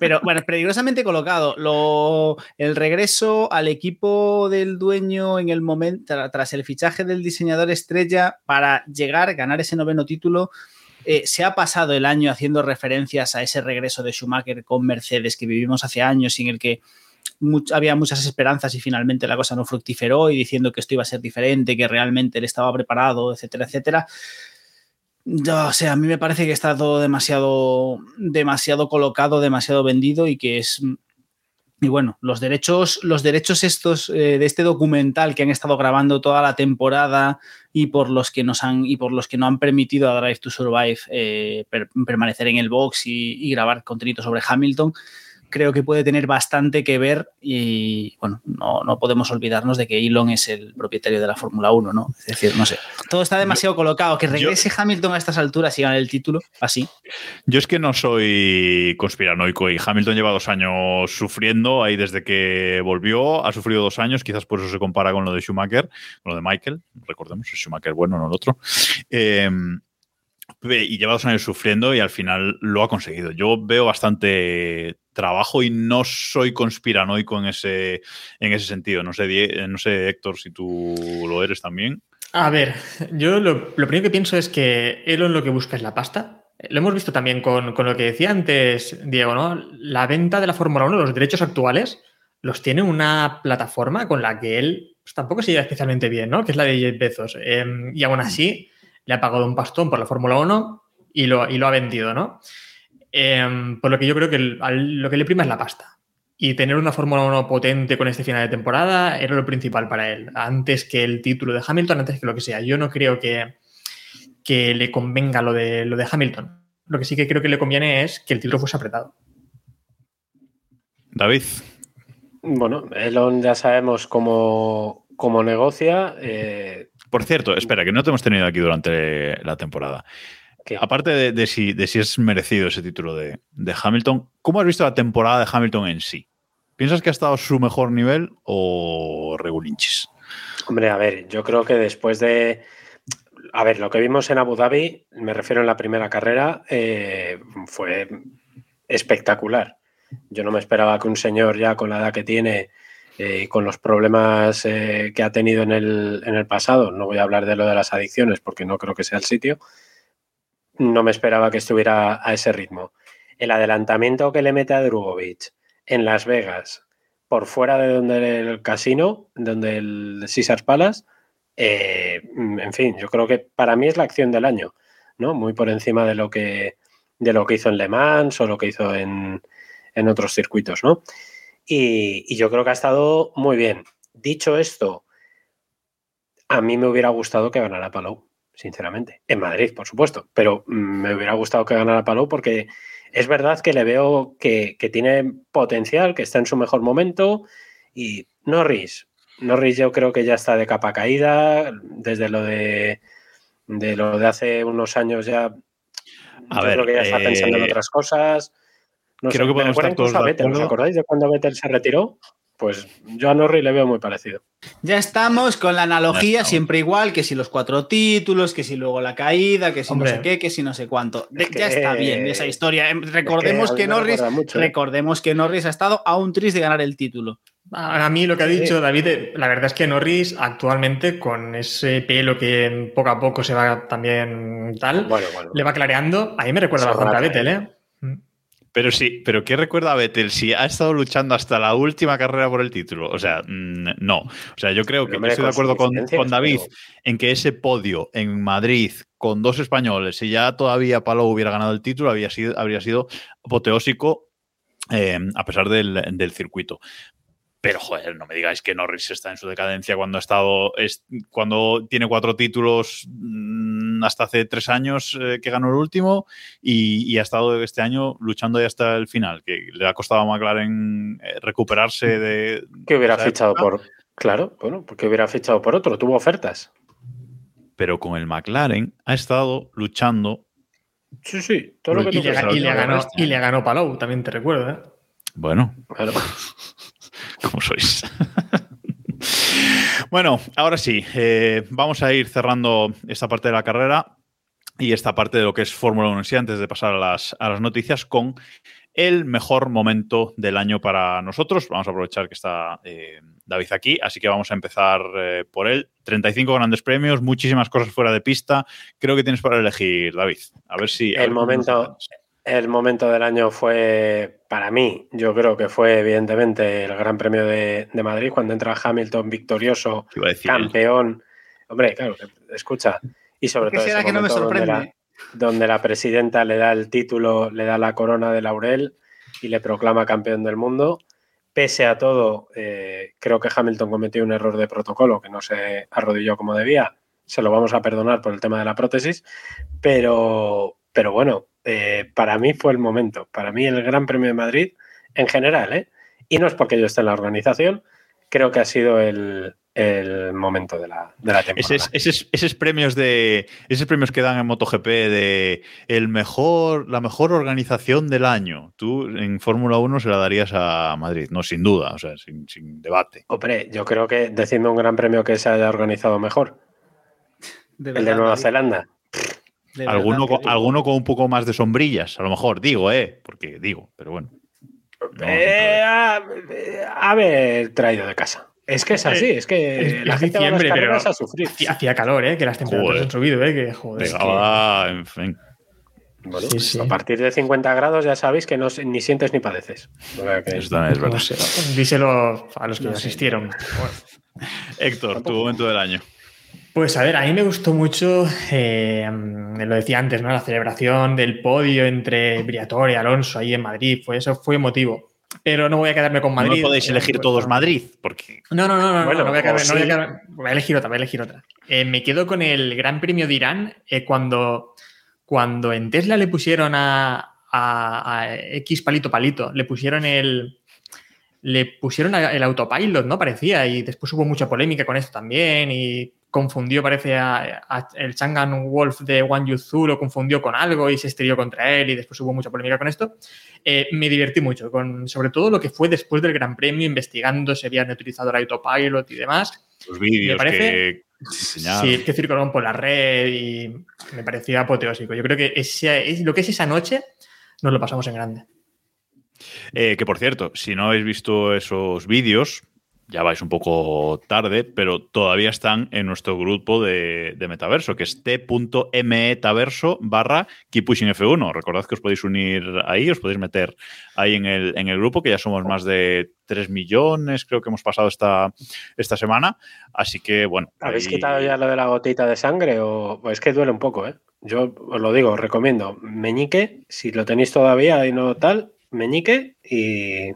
pero bueno, peligrosamente colocado. Lo, el regreso al equipo del dueño en el momento, tra- tras el fichaje del diseñador estrella para llegar, ganar ese noveno título. eh, se ha pasado el año haciendo referencias a ese regreso de Schumacher con Mercedes que vivimos hace años y en el que había muchas esperanzas y finalmente la cosa no fructiferó y diciendo que esto iba a ser diferente, que realmente él estaba preparado, etcétera, etcétera. O sea, a mí me parece que está todo demasiado, demasiado colocado, demasiado vendido y que es. Y bueno, los derechos, los derechos estos eh, de este documental que han estado grabando toda la temporada y por los que nos han y por los que no han permitido a Drive to Survive eh, per- permanecer en el box y, y grabar contenido sobre Hamilton, creo que puede tener bastante que ver y bueno, no, no podemos olvidarnos de que Elon es el propietario de la Fórmula 1, ¿no? Es decir, no sé, todo está demasiado colocado, que regrese Hamilton a estas alturas y gane el título, así. Yo es que no soy conspiranoico y Hamilton lleva dos años sufriendo ahí desde que volvió. Ha sufrido dos años, quizás por eso se compara con lo de Schumacher, con lo de Michael. Recordemos, es Schumacher bueno, no el otro. Eh, y lleva dos años sufriendo y al final lo ha conseguido. Yo veo bastante trabajo y no soy conspiranoico en ese, en ese sentido. No sé, Die- no sé, Héctor, si tú lo eres también. A ver, yo lo, lo primero que pienso es que Elon lo que busca es la pasta. Lo hemos visto también con, con lo que decía antes Diego, ¿no? La venta de la Fórmula 1, los derechos actuales, los tiene una plataforma con la que él pues, tampoco se lleva especialmente bien, ¿no? Que es la de Jeff Bezos. Eh, y aún así le ha pagado un pastón por la Fórmula 1 y lo, y lo ha vendido, ¿no? Eh, por lo que yo creo que el- al- lo que le prima es la pasta. Y tener una Fórmula 1 potente con este final de temporada era lo principal para él. Antes que el título de Hamilton, antes que lo que sea. Yo no creo que, que le convenga lo de, lo de Hamilton. Lo que sí que creo que le conviene es que el título fuese apretado. David. Bueno, Elon ya sabemos cómo, cómo negocia. eh, Por cierto, espera, que no te hemos tenido aquí durante la temporada. que- Aparte de, de si, de si es merecido ese título de, de Hamilton, ¿cómo has visto la temporada de Hamilton en sí? ¿Piensas que ha estado su mejor nivel o regulinchis? Hombre, a ver, yo creo que después de. A ver, lo que vimos en Abu Dhabi, me refiero en la primera carrera, eh, fue espectacular. Yo no me esperaba que un señor ya con la edad que tiene eh, con los problemas eh, que ha tenido en el, en el pasado, no voy a hablar de lo de las adicciones porque no creo que sea el sitio, no me esperaba que estuviera a ese ritmo. El adelantamiento que le mete a Drugovic en Las Vegas, por fuera de donde el casino, donde el Caesars Palace, eh, en fin, yo creo que para mí es la acción del año, ¿no? Muy por encima de lo que, de lo que hizo en Le Mans o lo que hizo en, en otros circuitos, ¿no? Y, y yo creo que ha estado muy bien. Dicho esto, a mí me hubiera gustado que ganara Palou, sinceramente. En Madrid, por supuesto, pero me hubiera gustado que ganara Palou porque es verdad que le veo que, que tiene potencial, que está en su mejor momento. Y Norris, Norris yo creo que ya está de capa caída, desde lo de, de lo de hace unos años ya. A yo ver, creo que ya está eh, pensando en otras cosas. No creo sé, que podemos estar todos a de Vettel, ¿os acordáis de cuando Vettel se retiró? Pues yo a Norris le veo muy parecido. Ya estamos con la analogía siempre igual, que si los cuatro títulos, que si luego la caída, que si Hombre. no sé qué, que si no sé cuánto. De- Es que- Ya está bien esa historia. Em, Recordemos que, Norris, mucho, ¿eh? recordemos que Norris ha estado a un tris de ganar el título. A a mí lo que ha dicho David, eh, la verdad es que Norris actualmente con ese pelo que poco a poco se va también tal, Bueno, bueno. le va clareando, a mí me recuerda bastante a Vettel, ¿eh? Pero sí, pero ¿qué recuerda a Vettel si ha estado luchando hasta la última carrera por el título? O sea, mm, no. O sea, yo creo que estoy de acuerdo con, con David pero- en que ese podio en Madrid con dos españoles, si ya todavía Palou hubiera ganado el título, había sido, habría sido apoteósico eh, a pesar del, del circuito. Pero, joder, no me digáis que Norris está en su decadencia cuando ha estado. es- cuando tiene cuatro títulos mm, hasta hace tres años eh, que ganó el último y, y ha estado este año luchando ya hasta el final, que le ha costado a McLaren eh, recuperarse de. que hubiera fichado época. por. Claro, bueno, porque hubiera fichado por otro. Tuvo ofertas. pero con el McLaren ha estado luchando. Sí, sí, todo lo que Y tú le, y le ganó, y le ganó Palou, también te recuerdo, ¿eh? Bueno, Claro. Como sois. bueno, ahora sí, eh, vamos a ir cerrando esta parte de la carrera y esta parte de lo que es Fórmula 1 en sí, antes de pasar a las, a las noticias con el mejor momento del año para nosotros. Vamos a aprovechar que está eh, David aquí, así que vamos a empezar eh, por él. 35 grandes premios, muchísimas cosas fuera de pista. Creo que tienes para elegir, David. A ver si... El cómo nos momento-. El momento del año fue, para mí, yo creo que fue evidentemente el Gran Premio de, de Madrid, cuando entra Hamilton victorioso, él. campeón. Hombre, claro, escucha. Y sobre ¿Qué todo ese que no me momento donde sorprende? la, donde la presidenta le da el título, le da la corona de laurel y le proclama campeón del mundo. Pese a todo, eh, creo que Hamilton cometió un error de protocolo, que no se arrodilló como debía. Se lo vamos a perdonar por el tema de la prótesis, pero, pero bueno, eh, para mí fue el momento. Para mí el Gran Premio de Madrid, en general, ¿eh? y no es porque yo esté en la organización, creo que ha sido el, el momento de la, de la temporada. Esos, esos- esos premios de esos premios que dan en MotoGP de el mejor la mejor organización del año. Tú en Fórmula 1 se la darías a Madrid, no sin duda, o sea, sin, sin debate. Hombre, yo creo que decirme un gran premio que se haya organizado mejor, De el de Nueva Zelanda. De Alguno verdad con, que tú- alguno con un poco más de sombrillas, a lo mejor, digo, eh, porque digo, pero bueno. No, Eh, a- eh, traído de casa. Es que es así, es que es- es la gente va a las diciembre, pero- a sufrir. Hacía- Hacía calor, ¿eh? Que las temperaturas Joder. han subido, ¿eh? Que joder. que- va, en fin. Bueno, Sí, sí. A partir de 50 grados ya sabéis que no, ni sientes ni padeces. O sea que- Eso también es verdad. no sé, díselo a los que No asistieron. Bueno. Héctor, tu momento del año. Pues a ver, a mí me gustó mucho, eh, lo decía antes, ¿no? La celebración del podio entre Briatore y Alonso ahí en Madrid, fue, eso fue emotivo. Pero no voy a quedarme con No Madrid. me podéis elegir Pues, todos Madrid, porque No, no, no, no, Bueno, no, no voy a quedarme, o no voy a sí. quedarme- voy a elegir otra, voy a elegir otra. Eh, me quedo con el Gran Premio de Irán eh, cuando, cuando en Tesla le pusieron a, a- a X palito palito, le pusieron el le pusieron a- el autopilot, ¿no? Parecía, y después hubo mucha polémica con esto también, y confundió, parece, a, a- el Changan Wolf de One Yuzu, lo confundió con algo y se estrelló contra él, y después hubo mucha polémica con esto. Eh, me divertí mucho, con sobre todo lo que fue después del Gran Premio, investigando si habían utilizado el autopilot y demás. los vídeos parece- que. Sí, que circularon por la red y me parecía apoteósico. Yo creo que ese, es, lo que es esa noche nos lo pasamos en grande. Eh, que por cierto, si no habéis visto esos vídeos, ya vais un poco tarde, pero todavía están en nuestro grupo de, de metaverso, que es t.metaverso barra Keep Pushing F1. Recordad que os podéis unir ahí, os podéis meter ahí en el, en el grupo, que ya somos más de 3 millones, creo que hemos pasado esta, esta semana. Así que, bueno. ¿Habéis ahí- quitado ya lo de la gotita de sangre? O o es que duele un poco, ¿eh? Yo os lo digo, os recomiendo. Meñique, si lo tenéis todavía y no tal, meñique y.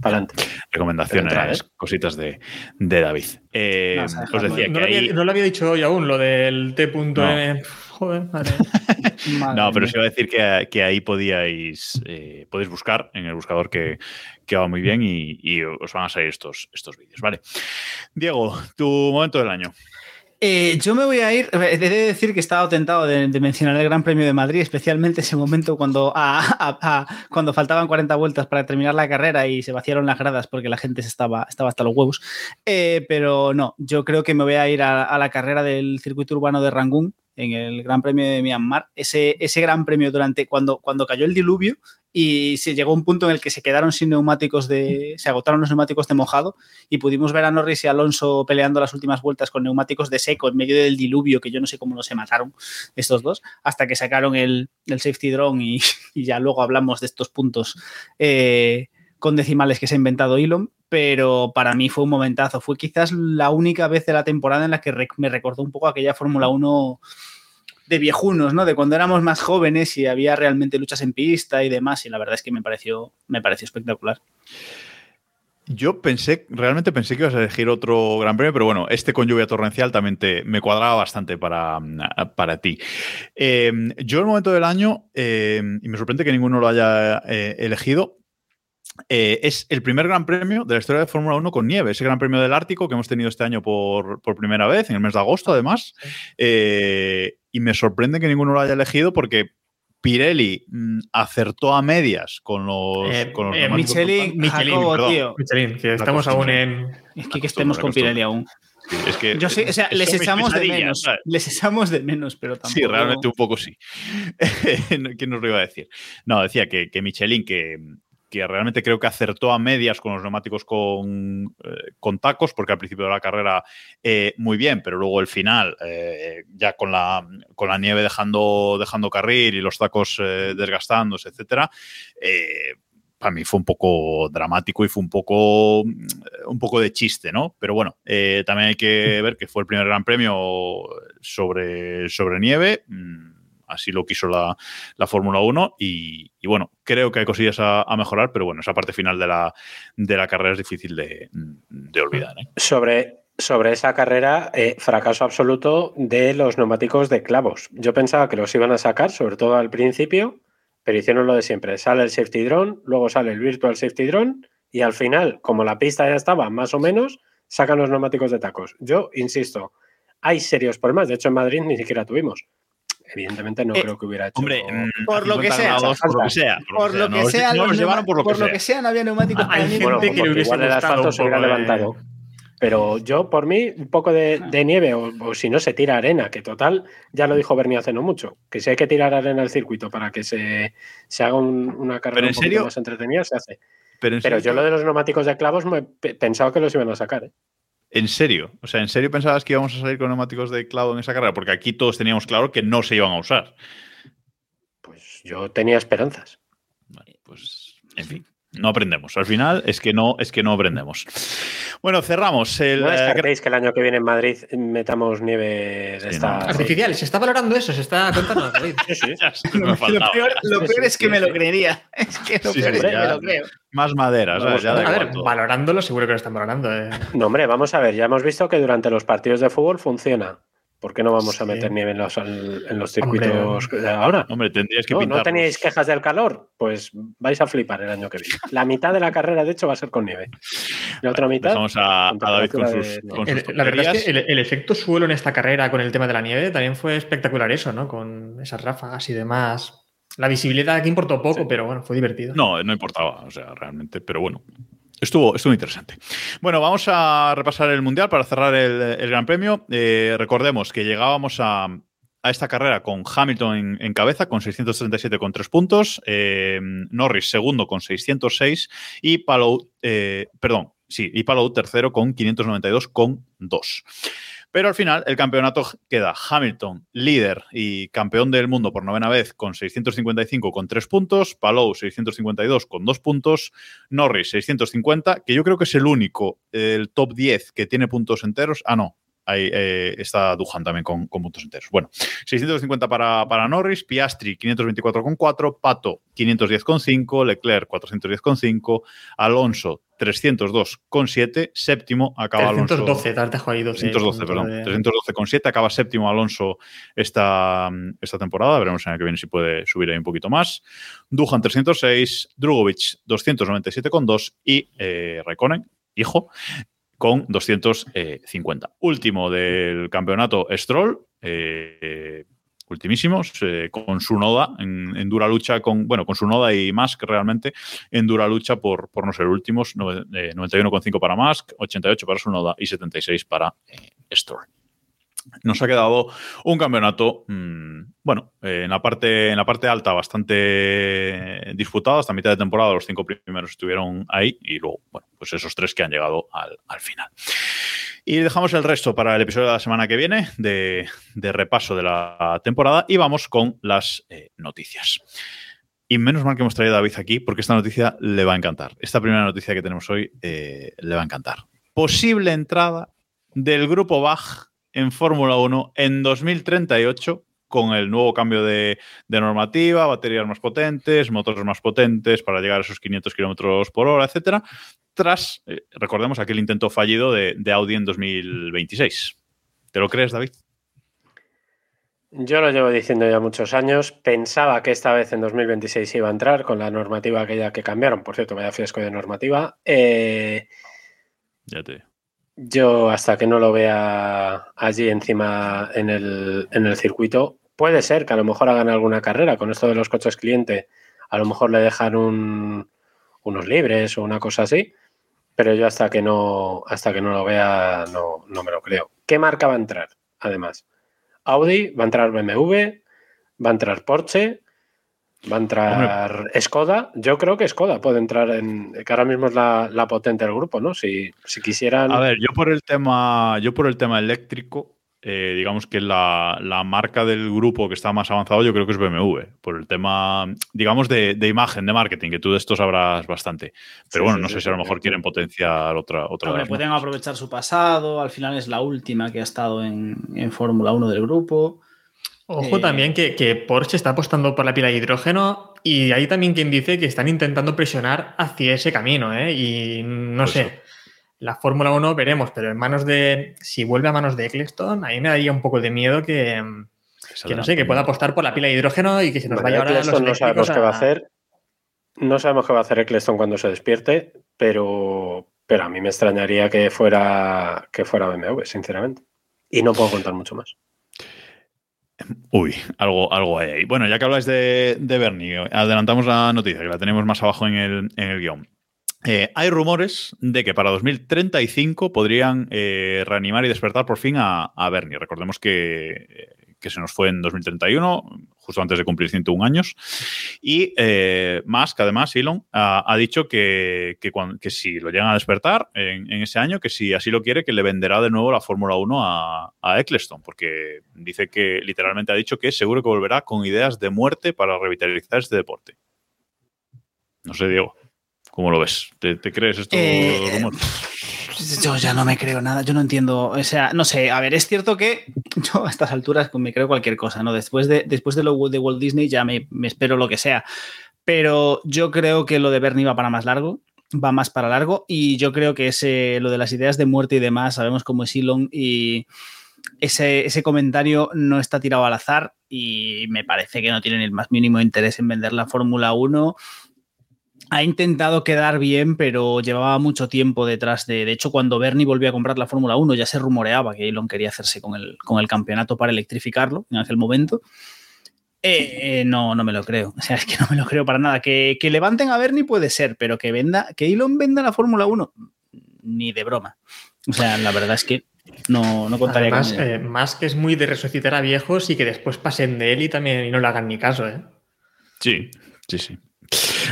Para adelante. Recomendaciones, ¿eh? cositas de, de David. Eh, No, os decía no, que lo había, ahí- no lo había dicho hoy aún, lo del T.M. Joder, madre. Madre No, pero os iba a decir que, que ahí podíais eh, podéis buscar en el buscador que, que va muy bien y, y os van a salir estos, estos vídeos. Vale. Diego, tu momento del año. Eh, yo me voy a ir. He de decir que estaba tentado de, mencionar el Gran Premio de Madrid, especialmente ese momento cuando, cuando faltaban 40 vueltas para terminar la carrera y se vaciaron las gradas porque la gente estaba, estaba hasta los huevos. Eh, pero no, yo creo que me voy a ir a, a la carrera del circuito urbano de Rangún en el Gran Premio de Myanmar. Ese, ese Gran Premio durante cuando, cuando cayó el diluvio y se llegó un punto en el que se quedaron sin neumáticos de. se agotaron los neumáticos de mojado y pudimos ver a Norris y Alonso peleando las últimas vueltas con neumáticos de seco en medio del diluvio, que yo no sé cómo no se mataron estos dos, hasta que sacaron el, el safety drone y, ya luego hablamos de estos puntos eh, con decimales que se ha inventado Elon, pero para mí fue un momentazo. Fue quizás la única vez de la temporada en la que me recordó un poco aquella Fórmula 1 de viejunos, ¿no? De cuando éramos más jóvenes y había realmente luchas en pista y demás, y la verdad es que me pareció, me pareció espectacular. Yo pensé, realmente pensé que ibas a elegir otro gran premio, pero bueno, este con lluvia torrencial también te, me cuadraba bastante para, para ti. Eh, yo el momento del año, eh, y me sorprende que ninguno lo haya eh, elegido, eh, es el primer gran premio de la historia de Fórmula 1 con nieve. Ese gran premio del Ártico que hemos tenido este año por, por primera vez, en el mes de agosto, además. Eh, y me sorprende que ninguno lo haya elegido porque Pirelli mm, acertó a medias con los. Eh, con los Michelin, Michelin, Jacobo, tío. Michelin, que estamos aún en. Es que, que estemos con Pirelli aún. Sí, es que Yo sé, o sea, les echamos de menos. ¿sabes? Les echamos de menos, pero tampoco. Sí, realmente un poco sí. ¿Quién nos lo iba a decir? No, decía que, que Michelin, que, que realmente creo que acertó a medias con los neumáticos con, eh, con tacos, porque al principio de la carrera eh, muy bien, pero luego el final, eh, ya con la, con la nieve dejando, dejando carril y los tacos desgastándose, etcétera, para mí fue un poco dramático y fue un poco, un poco de chiste, ¿no? Pero bueno, también hay que ver que fue el primer gran premio sobre, sobre nieve. mm, Así lo quiso la, la Fórmula 1 y, bueno, creo que hay cosillas a, a mejorar, pero bueno, esa parte final de la, de la carrera es difícil de, de olvidar. ¿eh? Sobre, sobre esa carrera, eh, fracaso absoluto de los neumáticos de clavos. Yo pensaba que los iban a sacar, sobre todo al principio, pero hicieron lo de siempre. Sale el safety drone, luego sale el virtual safety drone y al final, como la pista ya estaba más o menos, sacan los neumáticos de tacos. Yo insisto, hay serios problemas. De hecho, en Madrid ni siquiera tuvimos. Evidentemente no Eh, creo que hubiera hecho. Hombre, mm, Por lo que 50 sea, por lo que sea. Por lo que no, sea, no los los llevaron neuma- por lo que sea. no había neumáticos Hay para gente nieve. Bueno, que le hubiese igual el asfalto se hubiera levantado. Pero yo, por mí, un poco de, de nieve, o, o si no, se tira arena, que total, ya lo dijo Bernie hace no mucho, que si hay que tirar arena al circuito para que se, se haga un- una carrera un poquito serio, más entretenida, se hace. Pero, Pero yo lo de los neumáticos de clavos me pe- pensaba que los iban a sacar. ¿eh? ¿En serio? O sea, ¿en serio pensabas que íbamos a salir con neumáticos de clavo en esa carrera? Porque aquí todos teníamos claro que no se iban a usar. Pues yo tenía esperanzas. Vale, pues, en fin, no aprendemos. Al final es que no, es que no aprendemos. Bueno, cerramos el. No eh, descartéis que el año que viene en Madrid metamos nieve de Sí, esta. no. Artificial, se está valorando eso, se está contando. Sé, me Lo peor, lo Sí, peor sí, es que sí, me lo sí. creería. Es que lo Sí, peor sí, es que me lo creo. Más madera, ¿sabes? Vamos Ya a ver, valorándolo seguro que lo están valorando. eh. No, hombre, vamos a ver, ya hemos visto que durante los partidos de fútbol funciona. ¿Por qué no vamos a meter nieve en los, en los circuitos ahora? Hombre, tendrías que No. ¿No teníais quejas del calor? Pues vais a flipar el año que viene. La mitad de la carrera, de hecho, va a ser con nieve. La otra mitad. Dejamos a, David con sus, de- con sus El- la verdad es que el, el efecto suelo en esta carrera con el tema de la nieve también fue espectacular eso, ¿no? Con esas ráfagas y demás. La visibilidad aquí importó poco, Sí. pero bueno, fue divertido. No, no importaba, o sea, realmente, pero bueno. Estuvo, estuvo interesante. Bueno, vamos a repasar el Mundial para cerrar el, Gran Premio. Eh, recordemos que llegábamos a, esta carrera con Hamilton en, en cabeza, con 637 con 3 puntos, eh, Norris segundo con 606 y Palou, eh, perdón, sí, y Palou tercero con 592 con 2. Pero al final el campeonato queda Hamilton líder y campeón del mundo por novena vez con 655 con 3 puntos, Palou 652 con 2 puntos, Norris 650, que yo creo que es el único, el top 10 que tiene puntos enteros. Ah, no. Ahí eh, está Duhan también con, con puntos enteros. Bueno, 650 para, para Norris, Piastri 524 con 4, Pato 510 con 5, Leclerc 410 con 5, Alonso 302 con 7, séptimo acaba Alonso. 312, te has dejado ahí 12. 312, puntos perdón. de- 312 con 7. Acaba séptimo Alonso esta, esta temporada. Veremos en el que viene si puede subir ahí un poquito más. Duhan 306, Drugovic 297 con 2 y eh, Raikkonen, hijo, con 250. Último del campeonato Stroll. eh, ultimísimos, eh, con su noda en, dura lucha, con bueno, con su noda y Musk realmente en dura lucha por, por no ser últimos, nove- eh, 91,5 para Musk, 88 para su noda y 76 para eh, Stroll. Nos ha quedado un campeonato, mmm, bueno, eh, en, la parte, en la parte alta bastante disputado. Hasta mitad de temporada los cinco primeros estuvieron ahí y luego, bueno, pues esos tres que han llegado al, al final. Y dejamos el resto para el episodio de la semana que viene de, de repaso de la temporada y vamos con las eh, noticias. Y menos mal que hemos traído a David aquí porque esta noticia le va a encantar. Esta primera noticia que tenemos hoy eh, le va a encantar. Posible entrada del grupo Bach en Fórmula 1 en 2038 con el nuevo cambio de, de, normativa, baterías más potentes, motores más potentes para llegar a esos 500 kilómetros por hora, etcétera, tras, eh, recordemos, aquel intento fallido de, de, Audi en 2026. ¿Te lo crees, David? Yo lo llevo diciendo ya muchos años. Pensaba que esta vez en 2026 iba a entrar con la normativa aquella que cambiaron. Por cierto, vaya fiasco de normativa. Eh, Ya te. Yo hasta que no lo vea allí encima en el, en el circuito, puede ser que a lo mejor hagan alguna carrera con esto de los coches cliente. A lo mejor le dejan un- unos libres o una cosa así. Pero yo hasta que no, hasta que no lo vea no, no me lo creo. ¿Qué marca va a entrar? Además. Audi, va a entrar BMW, va a entrar Porsche, va a entrar Skoda. Yo creo que Skoda puede entrar en. que ahora mismo es la, la potente del grupo, ¿no? Si, si quisieran. A ver, yo por el tema, yo por el tema eléctrico, eh, digamos que la, la marca del grupo que está más avanzado, yo creo que es BMW. Por el tema, digamos, de, de imagen, de marketing, que tú de esto sabrás bastante. Pero Sí, bueno, sí, no sí, sé si a lo mejor sí. quieren potenciar otra, otra Hombre, pueden aprovechar su pasado, al final es la última que ha estado en, en Fórmula 1 del grupo. Ojo Eh, también que, que Porsche está apostando por la pila de hidrógeno y hay también quien dice que están intentando presionar hacia ese camino, ¿eh? Y no Pues sé, la Fórmula 1 veremos, pero en manos de, si vuelve a manos de Eccleston, ahí me daría un poco de miedo que, que no sé, que pueda apostar por la pila de hidrógeno y que se nos Bueno, vaya ahora a los no sabemos eléctricos qué va a a- hacer. No sabemos qué va a hacer Eccleston cuando se despierte, pero, pero a mí me extrañaría que fuera, que fuera BMW, sinceramente. Y no puedo contar mucho más. Uy, algo, algo hay ahí. Bueno, ya que habláis de, de Bernie, adelantamos la noticia, que la tenemos más abajo en el, en el guion. Eh, hay rumores de que para 2035 podrían eh, reanimar y despertar por fin a, a Bernie. Recordemos que, que se nos fue en 2031, justo antes de cumplir 101 años. Y eh, Musk, además, Elon, ha, ha dicho que, que, si lo llegan a despertar en, en ese año, que si así lo quiere, que le venderá de nuevo la Fórmula 1 a, a Eccleston, porque dice que literalmente ha dicho que seguro que volverá con ideas de muerte para revitalizar este deporte. No sé, Diego. ¿Cómo lo ves? ¿Te, te crees esto? Eh? Yo ya no me creo nada, yo no entiendo. O sea, no sé, a ver, es cierto que yo a estas alturas me creo cualquier cosa, ¿no? Después de, después de lo de Walt Disney ya me, espero lo que sea. Pero yo creo que lo de Bernie va para más largo, va más para largo, y yo creo que ese, lo de las ideas de muerte y demás, sabemos cómo es Elon, y ese, ese comentario no está tirado al azar, y me parece que no tienen el más mínimo interés en vender la Fórmula 1 ha intentado quedar bien, pero llevaba mucho tiempo detrás de. De hecho, cuando Bernie volvió a comprar la Fórmula 1, ya se rumoreaba que Elon quería hacerse con el, con el campeonato para electrificarlo en aquel momento. Eh, eh, no, no me lo creo. O sea, es que no me lo creo para nada. Que, que levanten a Bernie puede ser, pero que venda, que Elon venda la Fórmula 1, ni de broma. O sea, la verdad es que no, no contaría Además, con eh, Musk es muy de resucitar a viejos y que después pasen de él y también y no le hagan ni caso, ¿eh? Sí, sí, sí.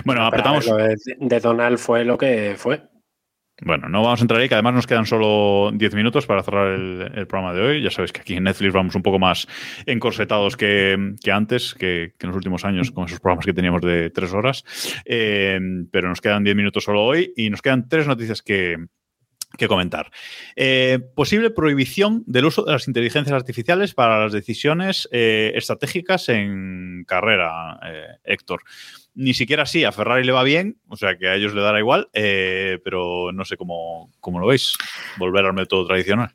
Bueno, apretamos. ver, de, de Donald fue lo que fue. Bueno, no vamos a entrar ahí, que además nos quedan solo 10 minutos para cerrar el, el programa de hoy. Ya sabéis que aquí en Netflix vamos un poco más encorsetados que, que antes, que, que en los últimos años, con esos programas que teníamos de tres horas. Eh, pero nos quedan 10 minutos solo hoy y nos quedan tres noticias que, que comentar. Eh, posible prohibición del uso de las inteligencias artificiales para las decisiones eh, estratégicas en carrera, Héctor. Ni siquiera así, a Ferrari le va bien, o sea que a ellos le dará igual, eh, pero no sé cómo, cómo lo veis, volver al método tradicional.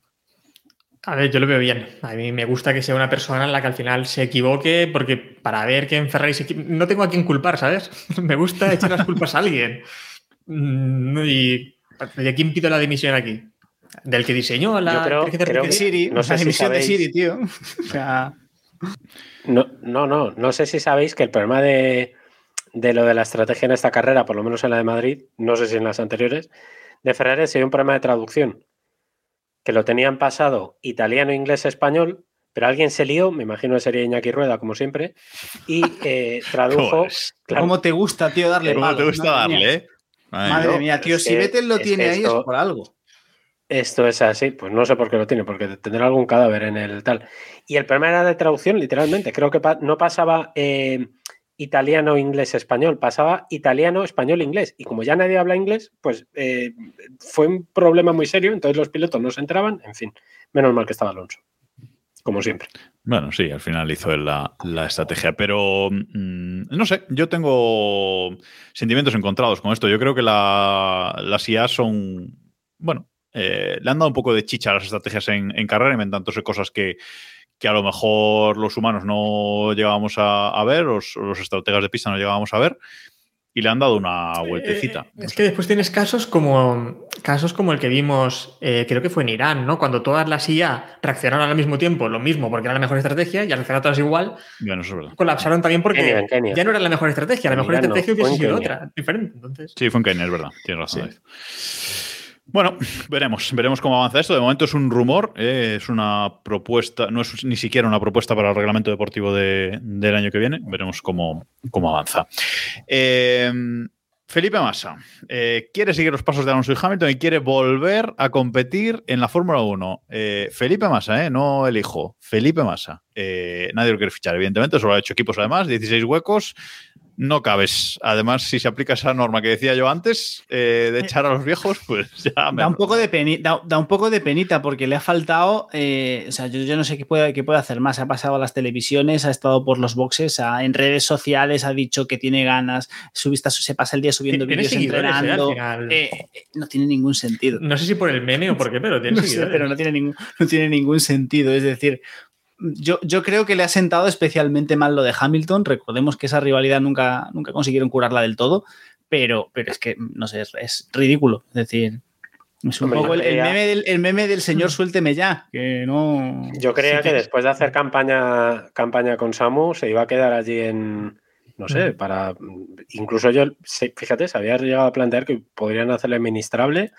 A ver, yo lo veo bien. A mí me gusta que sea una persona en la que al final se equivoque, porque para ver que en Ferrari se no tengo a quién culpar, ¿sabes? me gusta echar las culpas a alguien. Mm, Y ¿de quién pido la dimisión aquí? ¿Del que diseñó la creo- De? Siri, no sé la si dimisión de Siri, tío. O sea, No, no, no. No sé si sabéis que el problema de, de lo de la estrategia en esta carrera, por lo menos en la de Madrid, no sé si en las anteriores, de Ferrari ha sido un problema de traducción. Que lo tenían pasado italiano, inglés, español, pero alguien se lió, me imagino que sería Iñaki Rueda, como siempre, y eh, tradujo. ¿Cómo es? claro, ¿cómo te gusta, tío, darle ¿Cómo te palos? gusta Madre mía. darle, eh? Ay, Madre no, mía, tío, si Vettel lo tiene ahí es por algo. Esto es así, pues no sé por qué lo tiene, porque tendrá algún cadáver en el tal. Y el problema era de traducción, literalmente. Creo que pa- no pasaba eh, italiano, inglés, español, pasaba italiano, español, inglés. Y como ya nadie habla inglés, pues eh, fue un problema muy serio. Entonces los pilotos no se entraban. En fin, menos mal que estaba Alonso, como siempre. Bueno, sí, al final hizo la, la estrategia, pero mm, no sé, yo tengo sentimientos encontrados con esto. Yo creo que la- las IA son, bueno, eh, le han dado un poco de chicha a las estrategias en, en carrera, inventándose cosas que, que a lo mejor los humanos no llegábamos a, a ver, o los estrategas de pista no llegábamos a ver, y le han dado una vueltecita. Eh, es que después tienes casos como casos como el que vimos, eh, creo que fue en Irán, ¿no? Cuando todas las IA reaccionaron al mismo tiempo, lo mismo, porque era la mejor estrategia, y al reaccionar todas igual, Bueno, eso es verdad. colapsaron también porque Kenia, en Kenia. ya no era la mejor estrategia, la mejor estrategia hubiese sido Kenia. otra, diferente. Entonces, Sí, fue en Kenia, es verdad. Tienes razón. Sí. Bueno, veremos, veremos cómo avanza esto. De momento es un rumor, eh, es una propuesta, no es ni siquiera una propuesta para el reglamento deportivo de- del año que viene. Veremos cómo, cómo avanza. Eh, Felipe Massa eh, quiere seguir los pasos de Alonso y Hamilton y quiere volver a competir en la Fórmula 1. Eh, Felipe Massa, no el hijo. Felipe Massa. Nadie lo quiere fichar, evidentemente. Solo ha hecho equipos además, 16 huecos. No cabes. Además, si se aplica esa norma que decía yo antes eh, de echar a los viejos, pues ya Da menos. un, poco de peni- da, da un poco de penita porque le ha faltado, eh, o sea, yo, yo no sé qué puede, qué puede hacer más. Ha pasado a las televisiones, ha estado por los boxes, ha- en redes sociales ha dicho que tiene ganas, subista, se pasa el día subiendo vídeos eh, entrenando. Eh, eh, no tiene ningún sentido. no sé si por el meme o por qué, pero tiene No sé, pero no tiene, ningún, no tiene ningún sentido. Es decir, yo, yo creo que le ha sentado especialmente mal lo de Hamilton. Recordemos que esa rivalidad nunca, nunca consiguieron curarla del todo, pero, pero es que, no sé, es, es ridículo. Es decir, es un Hombre, poco el, meme del, el meme del señor suélteme ya, que no... Yo creía Sí que después de hacer campaña, campaña con Samu se iba a quedar allí en, no sé, para... Incluso yo, fíjate, se había llegado a plantear que podrían hacerle ministrable,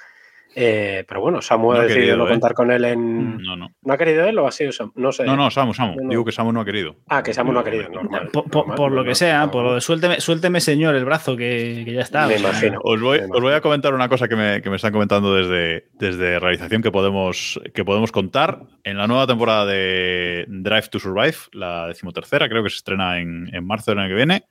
eh, pero bueno, Samu No ha decidido querido, no ¿eh? contar con él en... No, no. ¿No ha querido él o ha sido Samu? No sé. No, no, Samu, Samu. No. Digo que Samu no ha querido. Ah, que Samu no ha querido, normal. Por, por- normal, por lo normal, que sea, normal. por lo de suélteme, suélteme señor el brazo, que, que ya está. Me o sea, imagino. Os voy, Me os voy a comentar una cosa que me, que me están comentando desde, desde realización que podemos, que podemos contar. En la nueva temporada de Drive to Survive, la decimotercera, creo que se estrena en, en marzo del año que viene,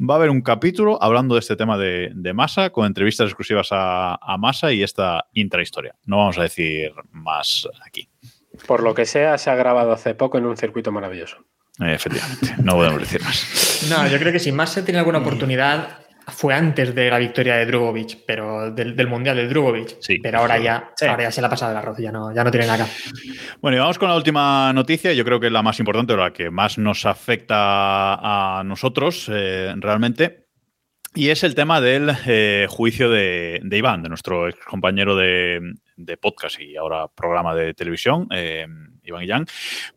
va a haber un capítulo hablando de este tema de, de Massa, con entrevistas exclusivas a, a Massa y esta intrahistoria. No vamos a decir más aquí. Por lo que sea, se ha grabado hace poco en un circuito maravilloso. Eh, efectivamente, no podemos decir más. No, yo creo que si más se tiene alguna oportunidad fue antes de la victoria de Drugovic, pero del, del mundial de Drugovic. Sí. pero ahora ya, Sí. ahora ya se la ha pasado el arroz, ya no, ya no tiene nada. Bueno, y vamos con la última noticia. Yo creo que es la más importante, o la que más nos afecta a nosotros eh, realmente. Y es el tema del eh, juicio de, de Iván, de nuestro ex compañero de, de podcast y ahora programa de televisión, eh, Iván Guillán.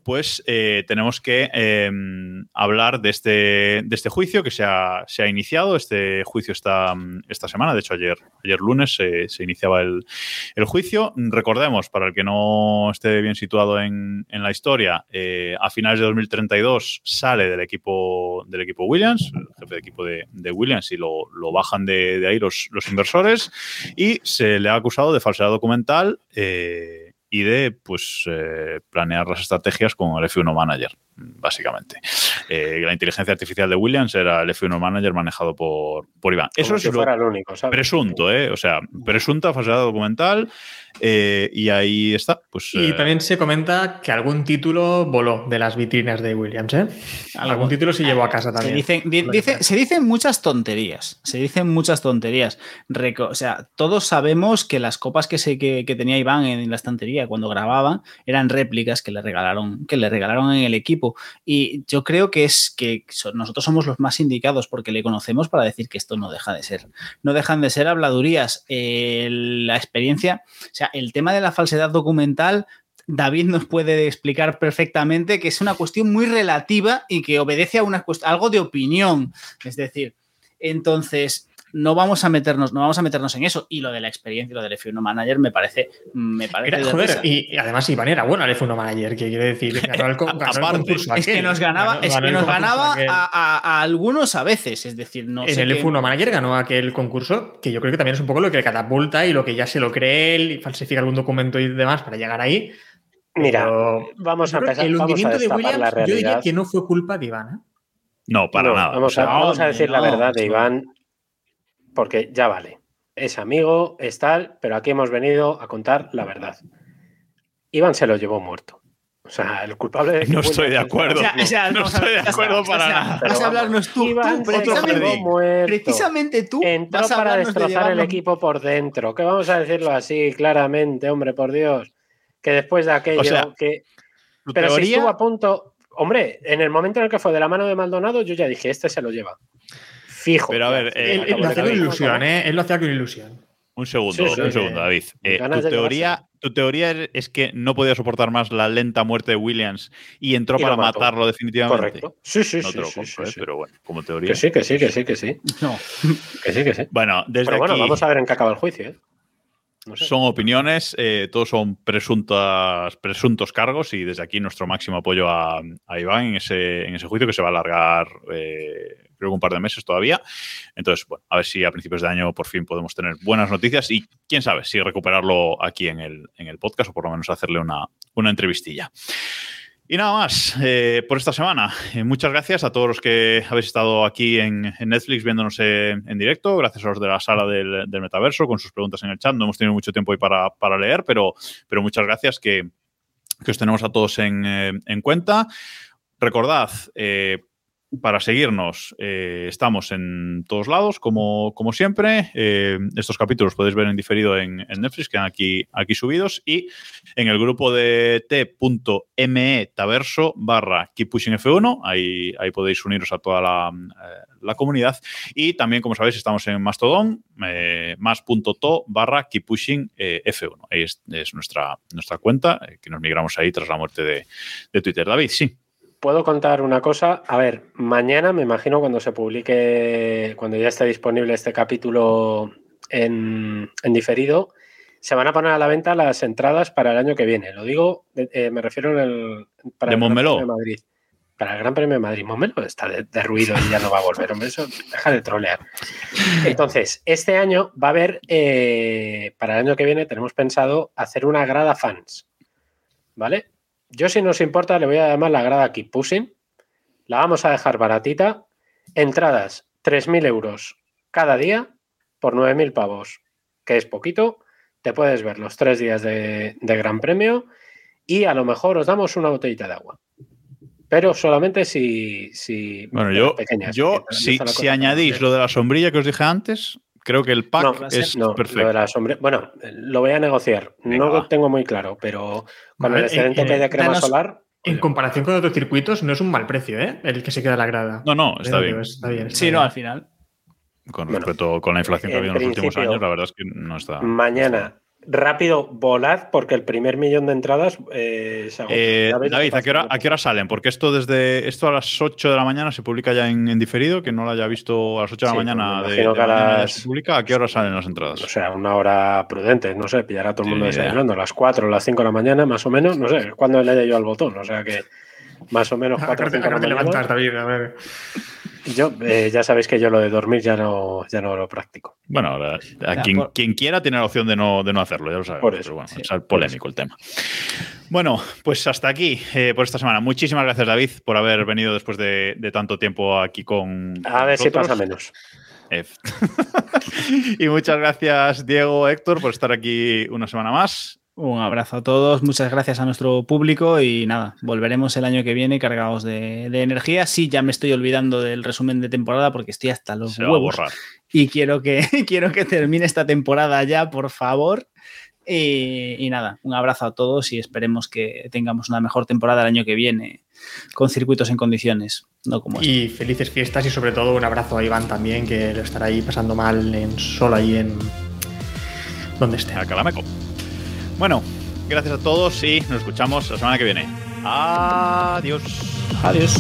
Pues eh, tenemos que eh, hablar de este, de este juicio que se ha, se ha iniciado. Este juicio está esta semana, de hecho ayer, ayer lunes se, se iniciaba el, el juicio. Recordemos, para el que no esté bien situado en, en la historia, eh, a finales de 2032 sale del equipo, del equipo Williams, el jefe de equipo de, de Williams, y lo, lo bajan de, de ahí los, los, inversores, y se le ha acusado de falsedad documental y de pues, eh, planear las estrategias con el F1 Manager, básicamente. Eh, la inteligencia artificial de Williams era el F1 Manager manejado por, por Iván. Eso es si lo único, ¿sabes? presunto, ¿eh? O sea, presunta falsedad documental. Eh, y ahí está. Pues, Y eh, también se comenta que algún título voló de las vitrinas de Williams, ¿eh? Algún título se llevó a casa Se también. dicen, di- dice- se dicen muchas tonterías. Se dicen muchas tonterías. Reco- o sea, todos sabemos que las copas que, se, que, que tenía Iván en la estantería cuando grababan eran réplicas que le regalaron, que le regalaron en el equipo. Y yo creo que es que so- nosotros somos los más indicados porque le conocemos para decir que esto no deja de ser. No dejan de ser habladurías. Eh, la experiencia, sea, el tema de la falsedad documental David nos puede explicar perfectamente que es una cuestión muy relativa y que obedece a una cuest- algo de opinión. Es decir, entonces no vamos a meternos, no vamos a meternos en eso. Y lo de la experiencia, lo del F1 Manager me parece, me parece Era- joder, y, y además Iván era bueno al F1 Manager, que quiere decir, ganó el, con- ganó el Aparte, concurso es que nos ganaba, ganó- es que el nos ganaba a, a- a algunos a veces. Es decir, no en sé el qué- F1 Manager ganó aquel concurso, que yo creo que también es un poco lo que le catapulta y lo que ya se lo cree él y falsifica algún documento y demás para llegar ahí. Mira, Pero vamos a que empezar. el hundimiento de Williams, la yo diría que no fue culpa de Iván. ¿eh? no, para No, nada. Vamos, O sea, a, vamos a no, decir la verdad de no. Iván, porque ya vale. Es amigo, es tal, pero aquí hemos venido a contar la verdad. Iván se lo llevó muerto. O sea, el culpable de No estoy de acuerdo. No estoy de acuerdo para o sea, nada. Vas a hablarnos tú, Iván tú, precisamente, precisamente tú Entró vas a para de destrozar el equipo por dentro. Que vamos a decirlo así claramente, hombre, por Dios. Que después de aquello, O sea, que Pero si estuvo a punto. Hombre, en el momento en el que fue de la mano de Maldonado, yo ya dije, este se lo lleva. Fijo. Pero a ver, eh, Él, acabo él lo hacía con ilusión, ¿eh? Él lo hacía con ilusión. Un segundo, Sí, sí, un eh, segundo, David. Eh, tu, teoría, tu teoría es que no podía soportar más la lenta muerte de Williams y entró Y para mató. matarlo definitivamente. Correcto. Sí, sí, No sí. te lo sí, compro, sí, eh, sí. pero bueno, como teoría. Que sí, que sí, que sí, que sí. No. Que sí, que sí. Bueno, desde Pero bueno, aquí vamos a ver en qué acaba el juicio. ¿eh? No sé. son opiniones, eh, todos son presuntas, presuntos cargos y desde aquí nuestro máximo apoyo a, a Iván en ese, en ese juicio que se va a alargar eh, creo que un par de meses todavía. Entonces, bueno, a ver si a principios de año por fin podemos tener buenas noticias y quién sabe si recuperarlo aquí en el, en el podcast o por lo menos hacerle una, una entrevistilla. Y nada más eh, por esta semana. Eh, muchas gracias a todos los que habéis estado aquí en, en Netflix viéndonos en, directo. Gracias a los de la sala del, del metaverso con sus preguntas en el chat. No hemos tenido mucho tiempo hoy para, para leer, pero, pero muchas gracias que, que os tenemos a todos en, eh, en cuenta. Recordad, eh, para seguirnos, eh, estamos en todos lados, como, como siempre. Eh, estos capítulos podéis ver en diferido en, en Netflix, quedan aquí, aquí subidos. Y en el grupo de t.me taverso barra Keep Pushing F1. Ahí, ahí podéis uniros a toda la, eh, la comunidad. Y también, como sabéis, estamos en Mastodon, más.to barra Keep Pushing eh, F1. Ahí es, es nuestra, nuestra cuenta, que nos migramos ahí tras la muerte de, de Twitter. David, sí. Puedo contar una cosa. A ver, mañana me imagino cuando se publique, cuando ya esté disponible este capítulo en, en diferido, se van a poner a la venta las entradas para el año que viene. Lo digo, eh, me refiero en el, para De el Gran. Premio de Madrid. Para el Gran Premio de Madrid. Montmeló está de, de ruido y ya no va a volver. Hombre, eso deja de trolear. Entonces, este año va a haber, eh, para el año que viene, tenemos pensado hacer una grada fans. ¿Vale? Yo, si nos importa, le voy a llamar la grada Keep Pushing. La vamos a dejar baratita. Entradas, 3.000 euros cada día por 9.000 pavos, que es poquito. Te puedes ver los tres días de, de Gran Premio y a lo mejor os damos una botellita de agua. Pero solamente si. si Bueno, yo, pequeñas, yo si, si añadís lo de la sombrilla que os dije antes, creo que el pack No, es no, perfecto. lo sombre- Bueno, lo voy a negociar. Venga, no lo tengo muy claro, pero con Vale, el excedente eh, que hay de crema danos- solar. En comparación con otros circuitos, no es un mal precio, ¿eh? El que se queda la grada. No, no, está bien. Está bien. está Sí, bien. no, al final. Con Bueno, respecto con la inflación que ha habido en los últimos años, la verdad es que no está. Mañana, rápido, volad, porque el primer millón de entradas eh, se. Eh, David, ¿a qué, hora, pasa. ¿a qué hora salen? Porque esto desde esto a las 8 de la mañana se publica ya en, en diferido, que no lo haya visto a las 8 de la Sí, mañana de, imagino de que a mañana ya las- se publica. ¿A qué hora salen las entradas? O sea, una hora prudente, no sé, pillará a todo el mundo desayunando, a las 4 o las 5 de la mañana, más o menos, no sé, cuando le dé yo al botón, o sea que más o menos 4 o Acá 5 te, de la mañana. levantas, David. A ver. Yo, eh, ya sabéis que yo lo de dormir ya no, ya no lo practico. Bueno, ahora, a quien, por- quien quiera tiene la opción de no, de no hacerlo, ya lo sabemos. Por eso, pero bueno, sí, es polémico el tema. Bueno, pues hasta aquí eh, por esta semana. Muchísimas gracias, David, por haber venido después de, de tanto tiempo aquí con. A ver si pasa menos. Y muchas gracias, Diego, Héctor, por estar aquí una semana más. Un abrazo a todos, muchas gracias a nuestro público y nada, volveremos el año que viene cargados de, de energía. Sí, ya me estoy olvidando del resumen de temporada porque estoy hasta los Se va a huevos borrar. y quiero que, quiero que termine esta temporada ya, por favor. Y, y nada, un abrazo a todos y esperemos que tengamos una mejor temporada el año que viene con circuitos en condiciones, no como este. Y felices fiestas y sobre todo un abrazo a Iván también, que lo estará ahí pasando mal en solo ahí en donde esté. A Calameco. Bueno, gracias a todos y nos escuchamos la semana que viene. Adiós. Adiós.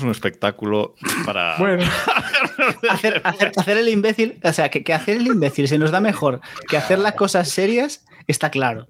Somos un espectáculo para. Bueno, Hacer, hacer- hacer el imbécil, o sea, que, que hacer el imbécil se nos da mejor que hacer las cosas serias, está claro.